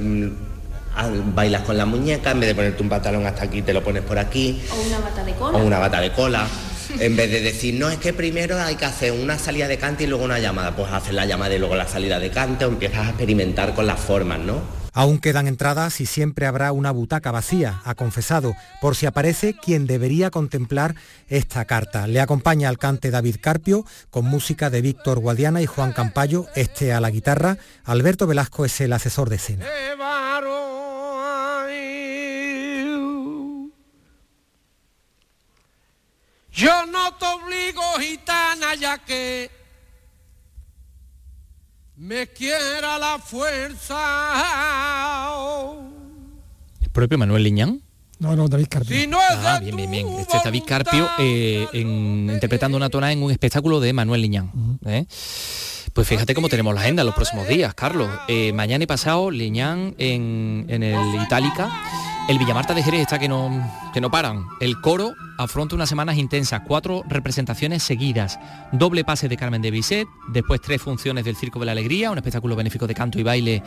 bailas con la muñeca, en vez de ponerte un pantalón hasta aquí, te lo pones por aquí. O una bata de cola. O una bata de cola. en vez de decir, no, es que primero hay que hacer una salida de cante y luego una llamada, pues haces la llamada y luego la salida de cante o empiezas a experimentar con las formas, ¿no? Aún quedan entradas y siempre habrá una butaca vacía, ha confesado, por si aparece quien debería contemplar esta carta. Le acompaña al cante David Carpio, con música de Víctor Guadiana y Juan Campayo, este a la guitarra. Alberto Velasco es el asesor de escena. Yo no te obligo, gitana, ya que me quiera la fuerza. ¿El propio Manuel Liñán? No, no, David Carpio. ah, bien, bien, bien. Este es David Carpio eh, interpretando una tonada en un espectáculo de Manuel Liñán. ¿eh? Pues fíjate cómo tenemos la agenda los próximos días, Carlos. Eh, mañana y pasado, Liñán en, en el Itálica el Villamarta de Jerez está que no, que no paran. El coro afronta unas semanas intensas, cuatro representaciones seguidas, doble pase de Carmen de Bisset, después tres funciones del Circo de la Alegría, un espectáculo benéfico de canto y baile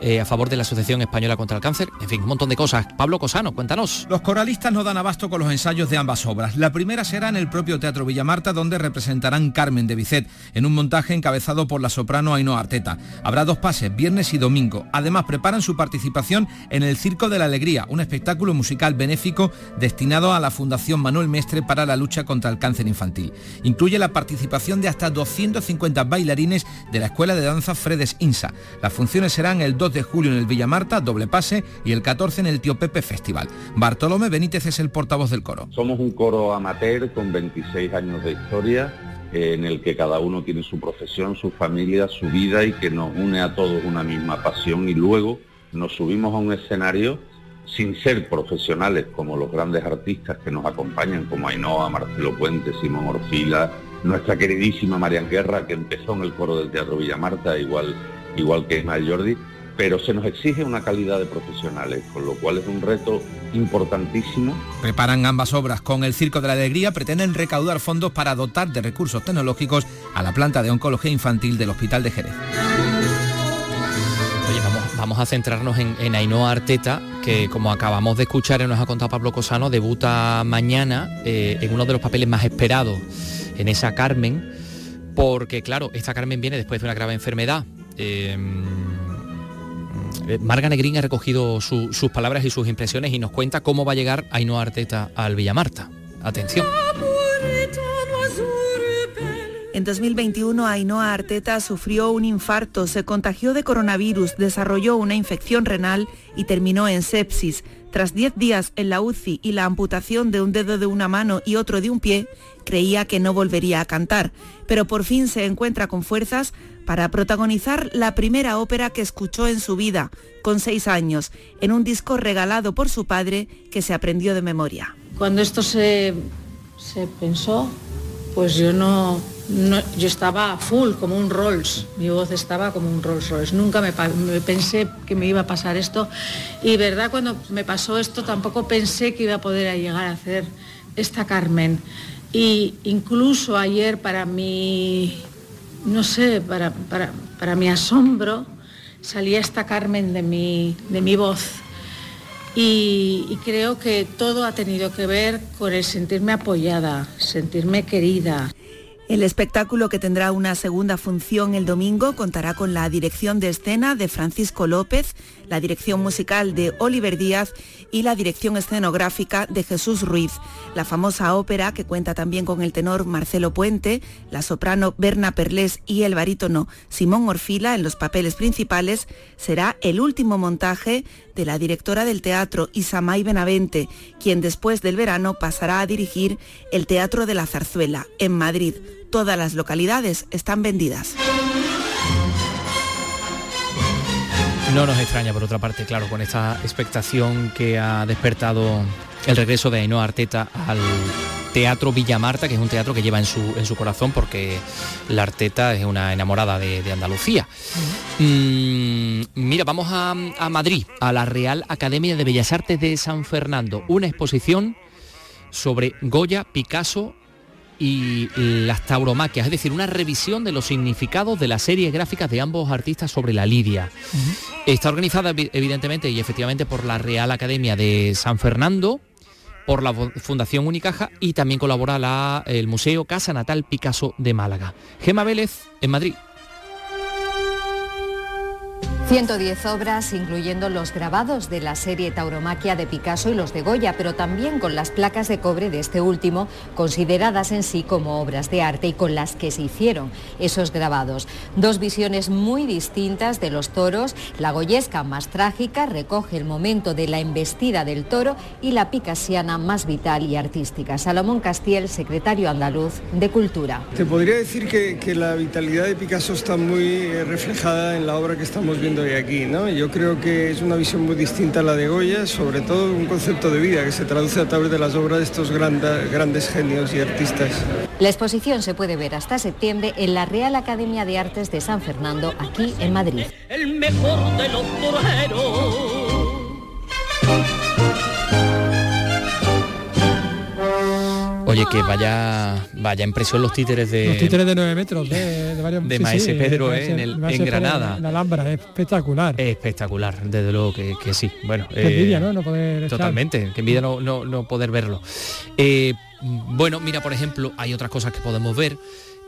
eh, a favor de la Asociación Española contra el Cáncer, en fin, un montón de cosas. Pablo Cosano, cuéntanos. Los coralistas no dan abasto con los ensayos de ambas obras. La primera será en el propio Teatro Villamarta, donde representarán Carmen de Bisset, en un montaje encabezado por la soprano Ainhoa Arteta. Habrá dos pases, viernes y domingo. Además, preparan su participación en el Circo de la Alegría, un espectáculo musical benéfico destinado a la Fundación Manuel Mestre para la lucha contra el cáncer infantil. Incluye la participación de hasta 250 bailarines de la Escuela de Danza Fredes Insa. Las funciones serán el 2 de julio en el Villa Marta, doble pase, y el 14 en el Tío Pepe Festival. Bartolomé Benítez es el portavoz del coro. Somos un coro amateur con 26 años de historia en el que cada uno tiene su profesión, su familia, su vida y que nos une a todos una misma pasión y luego nos subimos a un escenario sin ser profesionales como los grandes artistas que nos acompañan, como Ainhoa, Marcelo Puente, Simón Orfila, nuestra queridísima Marian Guerra, que empezó en el coro del Teatro Villamarta, igual, igual que Ismael Jordi, pero se nos exige una calidad de profesionales, con lo cual es un reto importantísimo. Preparan ambas obras con el Circo de la Alegría, pretenden recaudar fondos para dotar de recursos tecnológicos a la planta de oncología infantil del Hospital de Jerez vamos a centrarnos en, Ainhoa Arteta, que como acabamos de escuchar y nos ha contado Pablo Cosano, debuta mañana eh, en uno de los papeles más esperados, en esa Carmen, porque claro, esta Carmen viene después de una grave enfermedad. Eh, Marga Negrín ha recogido sus palabras y sus impresiones y nos cuenta cómo va a llegar Ainhoa Arteta al Villamarta. Atención. En 2021, Ainhoa Arteta sufrió un infarto, se contagió de coronavirus, desarrolló una infección renal y terminó en sepsis. Tras 10 días en la UCI y la amputación de un dedo de una mano y otro de un pie, creía que no volvería a cantar, pero por fin se encuentra con fuerzas para protagonizar la primera ópera que escuchó en su vida, con seis años, en un disco regalado por su padre que se aprendió de memoria. Cuando esto se, se pensó, pues yo no, yo estaba full, como un Rolls, mi voz estaba como un Rolls Royce. Nunca me, pensé que me iba a pasar esto y verdad cuando me pasó esto tampoco pensé que iba a poder llegar a hacer esta Carmen. Y incluso ayer para mi, no sé, para, para, mi asombro, salía esta Carmen de mi, de mi voz y, creo que todo ha tenido que ver con el sentirme apoyada, sentirme querida. El espectáculo que tendrá una segunda función el domingo contará con la dirección de escena de Francisco López, la dirección musical de Oliver Díaz y la dirección escenográfica de Jesús Ruiz. La famosa ópera, que cuenta también con el tenor Marcelo Puente, la soprano Berna Perlés y el barítono Simón Orfila en los papeles principales, será el último montaje de la directora del teatro Isamay Benavente, quien después del verano pasará a dirigir el Teatro de la Zarzuela en Madrid. Todas las localidades están vendidas. No nos extraña, por otra parte, claro, con esta expectación que ha despertado el regreso de Ainhoa Arteta al Teatro Villa Marta, que es un teatro que lleva en su, en su corazón porque la Arteta es una enamorada de, Andalucía. Mm, mira, vamos a Madrid, a la Real Academia de Bellas Artes de San Fernando, una exposición sobre Goya, Picasso y las tauromaquias, es decir, una revisión de los significados de las series gráficas de ambos artistas sobre la lidia. Está organizada evidentemente y efectivamente por la Real Academia de San Fernando, por la Fundación Unicaja y también colabora la, el Museo Casa Natal Picasso de Málaga. Gema Vélez en Madrid. 110 obras, incluyendo los grabados de la serie Tauromaquia de Picasso y los de Goya, pero también con las placas de cobre de este último, consideradas en sí como obras de arte y con las que se hicieron esos grabados. Dos visiones muy distintas de los toros. La goyesca más trágica recoge el momento de la embestida del toro y la picasiana más vital y artística. Salomón Castiel, secretario andaluz de Cultura. Te podría decir que, que la vitalidad de Picasso está muy eh, reflejada en la obra que estamos viendo de aquí. ¿no? Yo creo que es una visión muy distinta a la de Goya, sobre todo un concepto de vida que se traduce a través de las obras de estos grandes, grandes genios y artistas. La exposición se puede ver hasta septiembre en la Real Academia de Artes de San Fernando, aquí en Madrid. El mejor de los Oye, que vaya vaya impresión los títeres de... Los títeres de 9 metros de, de, Maese Pedro eh, en, el, en Granada. En la Alhambra, es espectacular. espectacular, desde luego que, que sí. Bueno, qué envidia, ¿no? No poder Totalmente, que envidia no, no, no poder verlo. Eh, bueno, mira, por ejemplo, hay otras cosas que podemos ver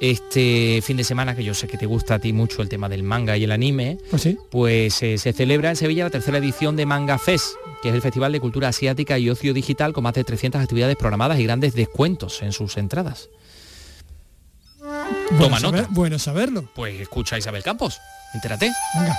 este fin de semana, que yo sé que te gusta a ti mucho el tema del manga y el anime, pues, pues eh, se celebra en Sevilla la tercera edición de Manga Fest, que es el Festival de Cultura Asiática y Ocio Digital con más de 300 actividades programadas y grandes descuentos en sus entradas. Bueno Toma nota. Bueno saberlo. Pues escucha a Isabel Campos, entérate. Venga.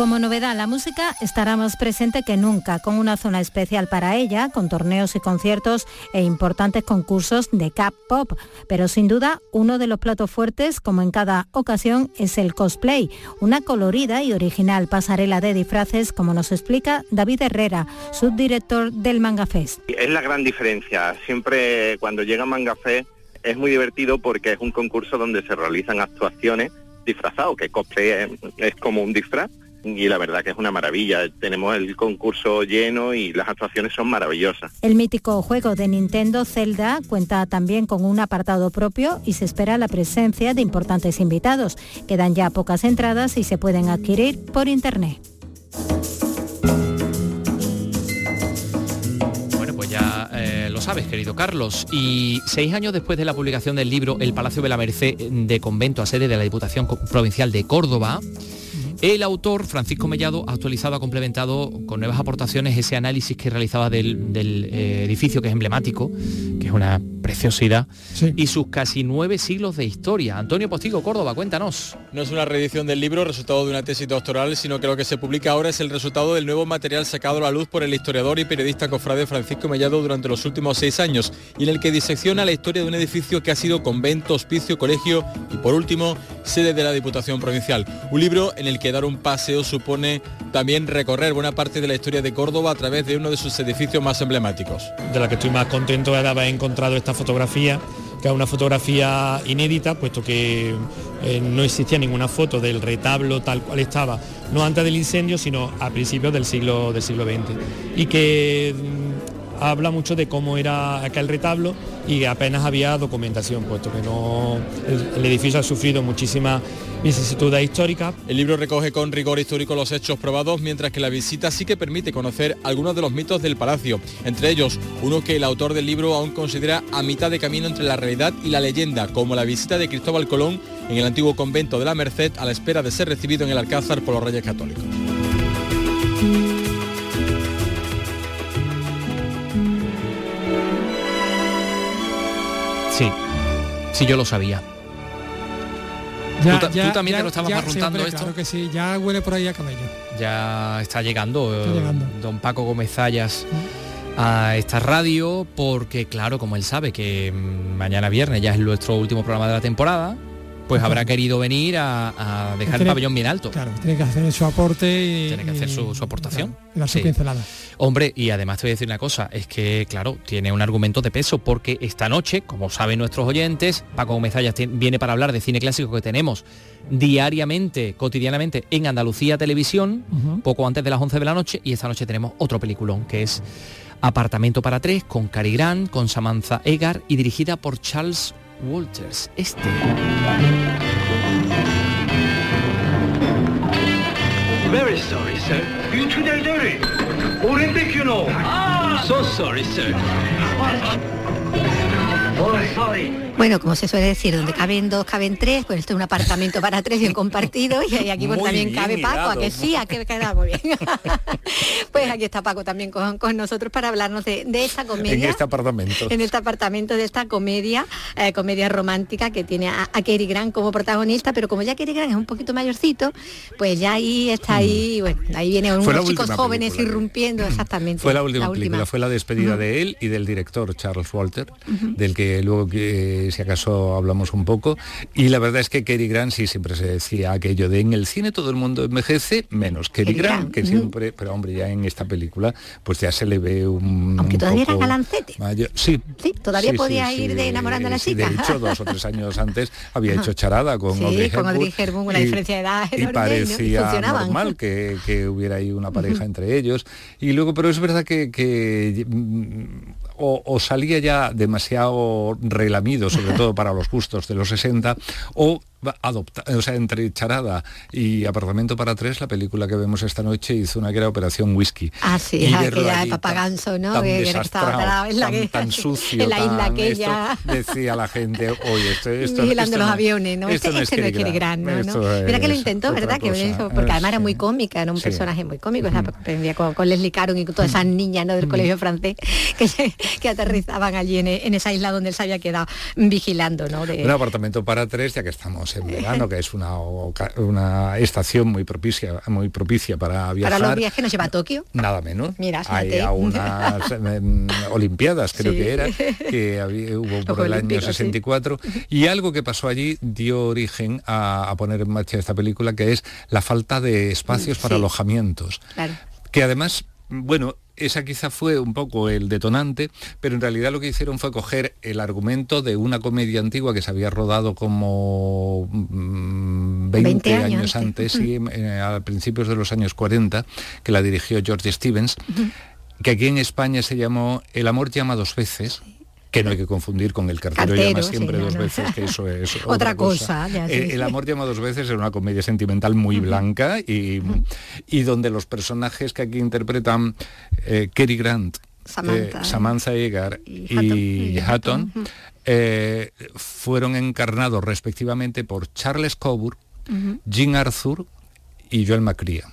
Como novedad, la música estará más presente que nunca, con una zona especial para ella, con torneos y conciertos e importantes concursos de K-pop. Pero sin duda, uno de los platos fuertes, como en cada ocasión, es el cosplay, una colorida y original pasarela de disfraces, como nos explica David Herrera, subdirector del Manga Fest. Es la gran diferencia. Siempre cuando llega Manga Fest es muy divertido porque es un concurso donde se realizan actuaciones disfrazados, que cosplay es como un disfraz y la verdad que es una maravilla. Tenemos el concurso lleno y las actuaciones son maravillosas. El mítico juego de Nintendo Zelda cuenta también con un apartado propio y se espera la presencia de importantes invitados. Quedan ya pocas entradas y se pueden adquirir por internet. Bueno, pues ya eh, lo sabes, querido Carlos. Y seis años después de la publicación del libro El Palacio de la Merced de Convento a sede de la Diputación Provincial de Córdoba, el autor, Francisco Mellado, ha actualizado, ha complementado con nuevas aportaciones ese análisis que realizaba del, eh, edificio que es emblemático, que es una preciosidad, y sus casi nueve siglos de historia. Antonio Postigo, Córdoba, cuéntanos. No es una reedición del libro, resultado de una tesis doctoral, sino que lo que se publica ahora es el resultado del nuevo material sacado a la luz por el historiador y periodista cofrade Francisco Mellado durante los últimos seis años, y en el que disecciona la historia de un edificio que ha sido convento, hospicio, colegio y, por último, sede de la Diputación Provincial. Un libro en el que dar un paseo supone también recorrer buena parte de la historia de Córdoba a través de uno de sus edificios más emblemáticos. De la que estoy más contento de haber encontrado esta fotografía que es una fotografía inédita, puesto que eh, no existía ninguna foto del retablo tal cual estaba, no antes del incendio, sino a principios del siglo, del siglo XX. Y que mm, habla mucho de cómo era aquel retablo y apenas había documentación, puesto que no el, edificio ha sufrido muchísimas vicisitudes históricas. El libro recoge con rigor histórico los hechos probados, mientras que la visita sí que permite conocer algunos de los mitos del palacio, entre ellos uno que el autor del libro aún considera a mitad de camino entre la realidad y la leyenda, como la visita de Cristóbal Colón en el antiguo convento de la Merced a la espera de ser recibido en el Alcázar por los Reyes Católicos. Sí, sí yo lo sabía. Ya, ¿Tú, también te lo estabas preguntando esto. Claro que sí, ya huele por ahí a cabello. Ya está llegando, eh, don Paco Gómez Zayas a esta radio porque claro, como él sabe que mañana viernes ya es nuestro último programa de la temporada, pues habrá querido venir a, dejar el pabellón bien alto. Claro, tiene que hacer su aporte y... Tiene que hacer su, aportación. la su pincelada. Hombre, y además te voy a decir una cosa, es que, claro, tiene un argumento de peso porque esta noche, como saben nuestros oyentes, Paco Gómez viene para hablar de cine clásico que tenemos diariamente, cotidianamente en Andalucía Televisión, poco antes de las 11 de la noche, y esta noche tenemos otro peliculón que es Apartamento para tres, con Cary Grant, con Samantha Egar y dirigida por Charles Walters. Este. Very sorry, sir. You today, dirty. Olympic, you know. Ah! So sorry, sir. Bueno, como se suele decir, donde caben dos, caben tres, pues esto es un apartamento para tres bien compartido y aquí pues también cabe Paco, a que sí, a que queda muy bien. pues aquí está Paco también con, nosotros para hablarnos de, esta comedia. En este apartamento. En este apartamento de esta comedia, eh, comedia romántica que tiene a, a Kerry Grant como protagonista, pero como ya Kerry Grant es un poquito mayorcito, pues ya ahí está ahí, mm. bueno, ahí viene unos chicos jóvenes irrumpiendo, exactamente. Fue la última, película, fue la despedida de él y del director Charles Walter, del que luego que si acaso hablamos un poco. Y la verdad es que Kerry Grant sí siempre se decía aquello de en el cine todo el mundo envejece, menos Kerry Grant, que siempre, pero hombre, ya en esta película, pues ya se le ve un. Aunque todavía era galancete. sí. Sí, todavía podía ir de enamorando a la chica. de hecho, dos o tres años antes había hecho charada con sí, Audrey con Audrey Hepburn, una diferencia de edad Y parecía normal que, que, hubiera ahí una pareja entre ellos. Y luego, pero es verdad que, que o, salía ya demasiado relamido, sobre todo para los gustos de los 60, o adopta, o sea, entre Charada y Apartamento para tres, la película que vemos esta noche hizo una gran operación whisky. Ah, sí, aquella de Papaganso, ¿no? que, estaba en la, tan, sucio, en la isla aquella. decía la gente, oye, esto, esto Vigilando los aviones, ¿no? Este, no es este no ¿no? Mira que lo intentó, ¿verdad? Que porque además era muy cómica, era un personaje muy cómico, aprendía con, Leslie Caron y con todas esas niñas ¿no? del colegio francés que, que aterrizaban allí en, esa isla donde él se había quedado vigilando, ¿no? Un apartamento para tres, ya que estamos en verano, que es una, una estación muy propicia, muy propicia para viajar. Para los viajes que nos lleva a Tokio. Nada menos. Mira, Hay a unas em, Olimpiadas, creo que era, que hubo por el año 64. Y algo que pasó allí dio origen a, poner en marcha esta película, que es la falta de espacios para alojamientos. Que además, bueno, esa quizá fue un poco el detonante, pero en realidad lo que hicieron fue coger el argumento de una comedia antigua que se había rodado como 20, mm, años, antes, y, eh, a principios de los años 40, que la dirigió George Stevens, que aquí en España se llamó El amor llama dos veces que no hay que confundir con el cartero, llama siempre dos veces, que eso es otra, cosa. Eh, el, amor llama dos veces es una comedia sentimental muy blanca y, y, donde los personajes que aquí interpretan eh, Cary Grant Samantha, Egar y, Hatton, fueron encarnados respectivamente por Charles Coburn, Jean Arthur y Joel Macria.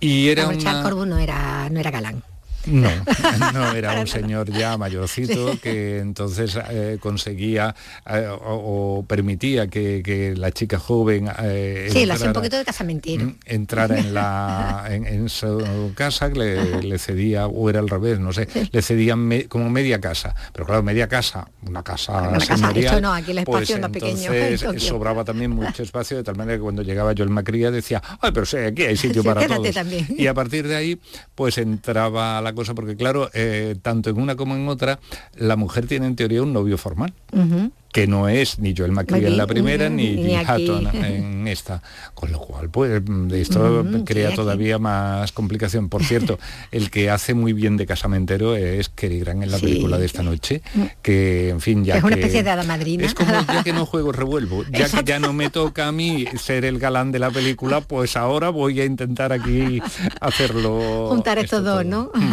Y era no era, no era galán. No, no, era un señor ya mayorcito que entonces eh, conseguía eh, o, permitía que, la chica joven eh, sí, entrara, un poquito de casamentero. Mm, entrara en la en, su casa, le, cedía, o era al revés, no sé, le cedían como media casa. Pero claro, media casa, una casa una no, aquí el pues espacio pues pequeño. sobraba también mucho espacio, de tal manera que cuando llegaba yo el Macría decía, ay, pero sí, aquí hay sitio para todos. Y a partir de ahí, pues entraba la cosa, porque claro, eh, tanto en una como en otra, la mujer tiene en teoría un novio formal que no es ni Joel McCrea en la primera ni, ni Hatton en esta. Con lo cual, pues esto crea todavía más complicación. Por cierto, el que hace muy bien de casamentero es Kerry Grant en la película de esta noche, que en fin ya es una especie de hada madrina. Es como ya que no juego revuelvo, ya que ya no me toca a mí ser el galán de la película, pues ahora voy a intentar aquí hacerlo. Juntar estos dos, ¿no? Mm.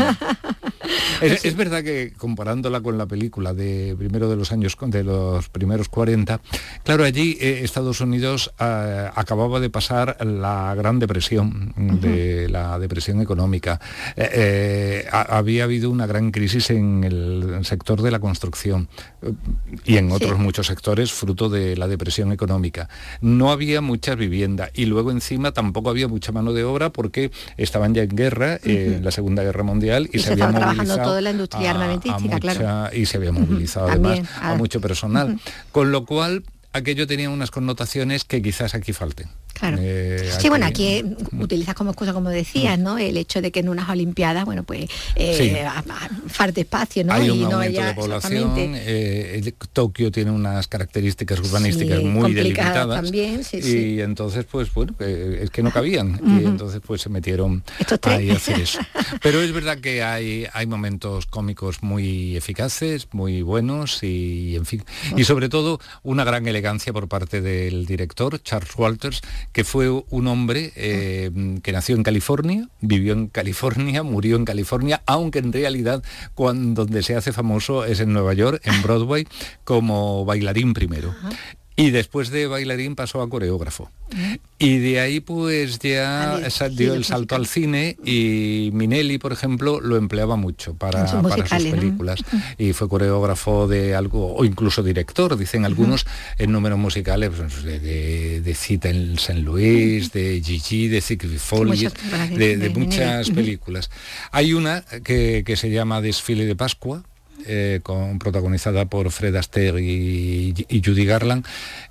Es, verdad que comparándola con la película de primero de los años de los primeros 40, claro, allí eh, Estados Unidos eh, acababa de pasar la gran depresión, de la depresión económica. Eh, había habido una gran crisis en el sector de la construcción y en otros muchos sectores fruto de la depresión económica. No había mucha vivienda y luego encima tampoco había mucha mano de obra porque estaban ya en guerra, en la Segunda Guerra Mundial y, se, había movilizado toda la industria armamentística, claro. Y se había movilizado además a mucho personal. Con lo cual aquello tenía unas connotaciones que quizás aquí falten. Claro. Eh, sí, bueno, aquí utilizas como excusa, como decías, ¿no? El hecho de que en unas Olimpiadas, bueno, pues eh, falta espacio, ¿no? Hay un aumento de población. Eh, Tokio tiene unas características urbanísticas muy delimitadas. También, y entonces, pues bueno, es que no cabían. Y entonces pues se metieron ahí a hacer eso. Pero es verdad que hay, hay momentos cómicos muy eficaces, muy buenos y en fin. Y sobre todo una gran elegancia por parte del director, Charles Walters, que fue un hombre eh, que nació en California, vivió en California, murió en California, aunque en realidad cuando donde se hace famoso es en Nueva York, en Broadway, como bailarín primero. Y después de bailarín pasó a coreógrafo. Y de ahí pues ya dio el salto al cine y Minelli, por ejemplo, lo empleaba mucho para, sus películas. Y fue coreógrafo de algo, o incluso director, dicen algunos, en números musicales pues, de, Cita en San Luis, de Gigi, de Zigbee Foley, de, muchas películas. Hay una que, que se llama Desfile de Pascua, eh, con, protagonizada por Fred Astaire y, Judy Garland,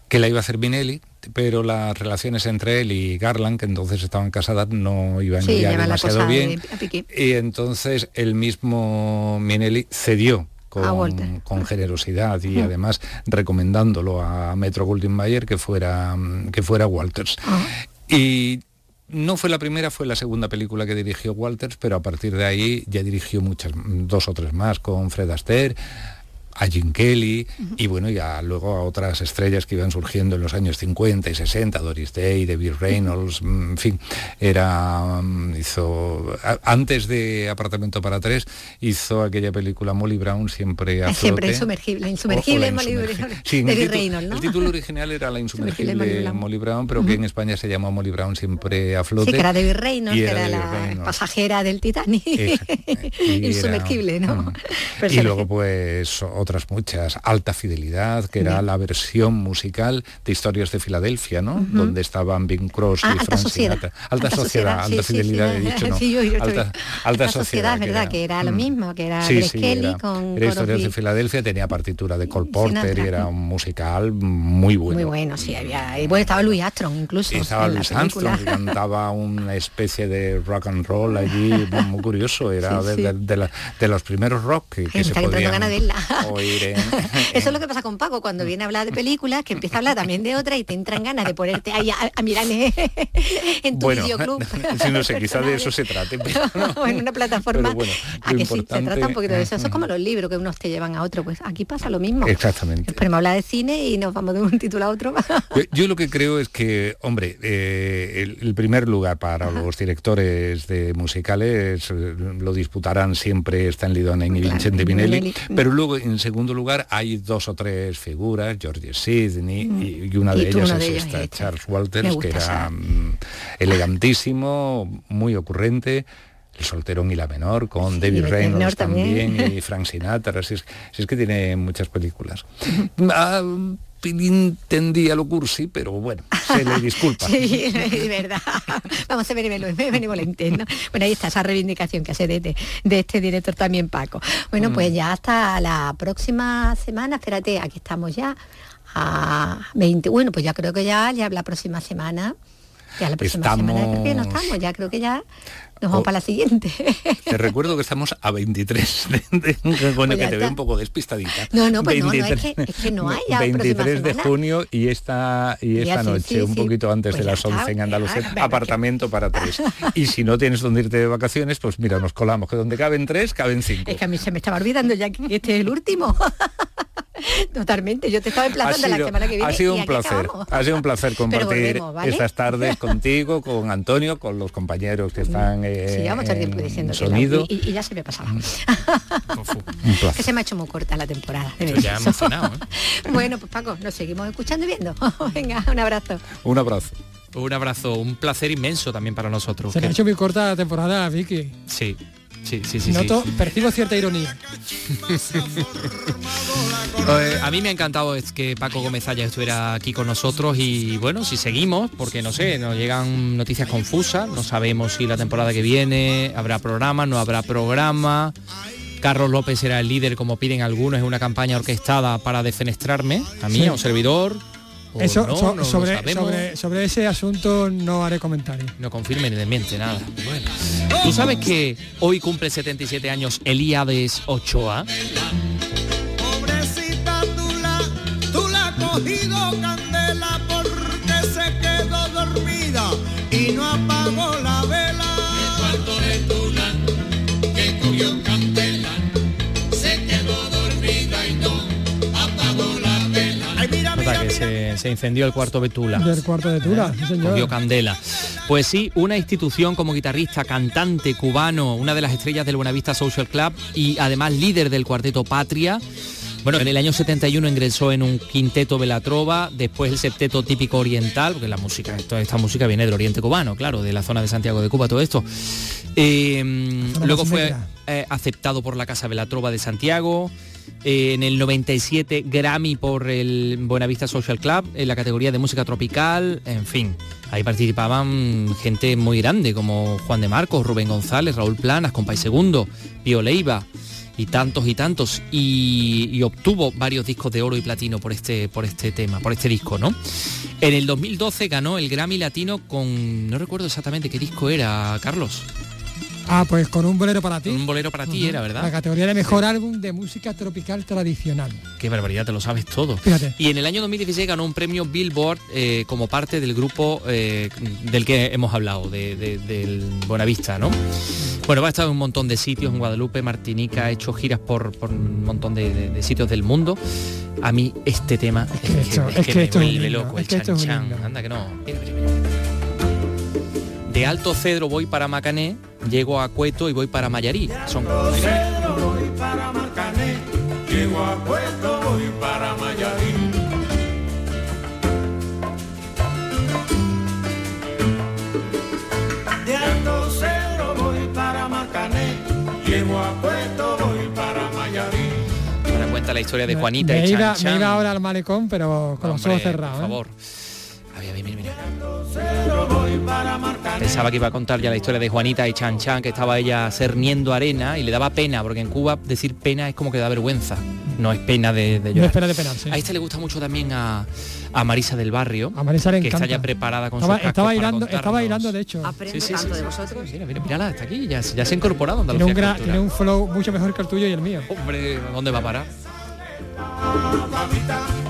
que la iba a hacer Minelli, pero las relaciones entre él y Garland, que entonces estaban casadas, no iban ya demasiado bien. y entonces el mismo Minelli cedió con, con, generosidad y además recomendándolo a Metro Goldwyn Mayer que fuera que fuera Walters. Ah. Y no fue la primera, fue la segunda película que dirigió Walters, pero a partir de ahí ya dirigió muchas, dos o tres más con Fred Astaire, a Jim Kelly y bueno, ya luego a otras estrellas que iban surgiendo en los años 50 y 60, Doris Day, David Reynolds, mm, en fin, era mm, hizo antes de Apartamento para tres hizo aquella película Molly Brown siempre a Siempre insumergible, insumergible Molly Brown. David Reynolds, ¿no? El título original era La insumergible, Molly Brown, pero que en España se llamó Molly Brown siempre a flote. Sí, que era David Reynolds, que era, la pasajera del Titanic. insumergible, ¿no? y luego pues otras muchas, Alta Fidelidad, que era la versión musical de Historias de Filadelfia, ¿no? Donde estaban Bing Crosby, ah, alta, sociedad. alta, sociedad. Alta Fidelidad, he dicho, ¿no? alta, alta, sociedad, ¿verdad? Que era, lo mm. mismo, que era Kelly era, con era Historias de Filadelfia, tenía partitura de Cole Porter y era un musical muy bueno. Muy bueno, sí, había... Y bueno, estaba Louis Armstrong incluso. estaba Louis Armstrong, que cantaba una especie de rock and roll allí, muy curioso, era de, de, los primeros rock que, que se podían Eso es lo que pasa con Paco cuando viene a hablar de películas, que empieza a hablar también de otra y te entran ganas de ponerte ahí a, mirar en tu videoclub. Si no sé, quizás de eso se trate. Pero, en una plataforma a que sí, se trata un poquito de eso. Eso es como los libros que unos te llevan a otro. Pues aquí pasa lo mismo. Exactamente. Esperemos hablar de cine y nos vamos de un título a otro. Yo, lo que creo es que, hombre, eh, el, primer lugar para los directores de musicales eh, lo disputarán siempre Stanley Donen y Vincente Minelli, pero luego en segundo lugar hay dos o tres figuras, George Sidney mm. y, una de ellas es esta, Charles Walters, que era mm, elegantísimo, muy ocurrente. El solterón y la menor, con David Reynolds también. y Frank Sinatra, si es, es, que tiene muchas películas. Entendía lo cursi, pero bueno, se le disculpa. sí, de verdad. Vamos a ver benevolente, ¿no? Bueno, ahí está esa reivindicación que hace de, de, este director también Paco. Bueno, pues mm. ya hasta la próxima semana, espérate, aquí estamos ya a 20, bueno, pues ya creo que ya, ya la próxima semana ya la próxima semana creo que no estamos, ya creo que ya nos vamos para la siguiente. Te recuerdo que estamos a 23, de, bueno, pues que te veo un poco despistadita. No, no, pues no, no, es que, es que no hay ya 23 de junio y esta, y esta noche, un poquito antes pues de las 11 en Andalucía, apartamento para tres. Y si no tienes dónde irte de vacaciones, pues mira, nos colamos, que donde caben tres, caben cinco. Es que a mí se me estaba olvidando ya que este es el último. Totalmente, yo te estaba emplazando la semana que viene. Ha sido un placer, ha sido un placer compartir estas tardes contigo, con Antonio, con los compañeros que están eh, sí, vamos a tiempo diciendo sonido. y, ya se me pasaba. Mm. que se me ha hecho muy corta la temporada. Ya emocionado, ¿eh? bueno, pues Paco, nos seguimos escuchando y viendo. Venga, un abrazo. Un abrazo. Un abrazo, un placer inmenso también para nosotros. Se me ha hecho muy corta la temporada, Vicky. Sí, Sí, sí, sí. Noto, percibo cierta ironía. Eh, a mí me ha encantado es que Paco Gómez haya estuviera aquí con nosotros y bueno, si seguimos, porque no sé, nos llegan noticias confusas, no sabemos si la temporada que viene habrá programa, no habrá programa. Carlos López será el líder, como piden algunos, es una campaña orquestada para defenestrarme, a mí, a un servidor, eso, sobre, sobre, ese asunto no haré comentario. No confirme ni desmiente nada. Bueno. ¿Tú sabes que hoy cumple 77 años Elíades Ochoa? Pobrecita tú la, tú la cogido candela porque se quedó dormida y no apagó la vela. que cogió candela, se quedó dormida y no apagó la vela. que se se incendió el cuarto Betula. Del cuarto Betula, sí señor. candela. Pues sí, una institución como guitarrista, cantante cubano, una de las estrellas del Buenavista Social Club y además líder del cuarteto Patria. Bueno, en el año 71 ingresó en un quinteto Velatrova, después el septeto típico oriental, porque la música, toda esta música viene del oriente cubano, claro, de la zona de Santiago de Cuba, todo esto. Eh, luego fue eh, aceptado por la Casa Velatrova de Santiago, en el 97 Grammy por el Buenavista Social Club en la categoría de música tropical, en fin. Ahí participaban gente muy grande como Juan de Marcos, Rubén González, Raúl Planas, Compay Segundo, Pío Leiva y tantos y tantos y, obtuvo varios discos de oro y platino por este por este tema, por este disco, ¿no? En el 2012 ganó el Grammy Latino con no recuerdo exactamente qué disco era, Carlos. Ah, pues con un bolero para ti. Un bolero para ti era, ¿verdad? La categoría de mejor álbum de música tropical tradicional. Qué barbaridad, te lo sabes todo. Fíjate. Y en el año 2016 ganó un premio Billboard eh, como parte del grupo eh, del que hemos hablado, del Buenavista, ¿no? Bueno, va a estar en un montón de sitios en Guadalupe, Martinica, ha hecho giras por, un montón de, sitios del mundo. A mí este tema es que, me vuelve loco, el chan, chan. Anda que no. De Alto Cedro voy para Macané, llego a Cueto y voy para Mayarí. Son llego a Cueto voy para Mayarí. De Alto Cedro voy para Macané, llego a Cueto voy para Mayarí. Ahora cuenta la historia de Juanita y Chan, Me iba ahora al malecón, pero con los ojos cerrados. Por ¿eh? favor. Pensaba que iba a contar ya la historia de Juanita y Chan Chan, que estaba ella cerniendo arena y le daba pena, porque en Cuba decir pena es como que da vergüenza. No es pena de, de No es pena de penarse. A este le gusta mucho también a, a Marisa del Barrio. A Marisa Que está ya preparada con estaba, sus estaba bailando, estaba bailando, de hecho. Aprende sí, tanto de vosotros. mira, mira, mírala, está aquí, ya, ya se ha incorporado. Tiene un, tiene un flow mucho mejor que el tuyo y el mío. Hombre, ¿dónde va a parar?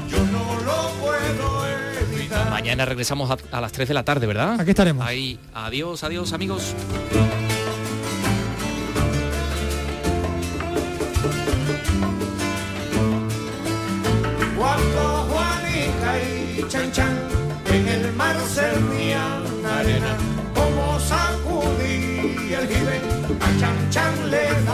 yo no lo puedo evitar. Mañana regresamos a, a las 3 de la tarde, ¿verdad? Aquí estaremos. Ahí, adiós, adiós amigos. Cuando Juanica y Chan Chan en el mar servían arena, como sacudí el jibe, a Chan Chan le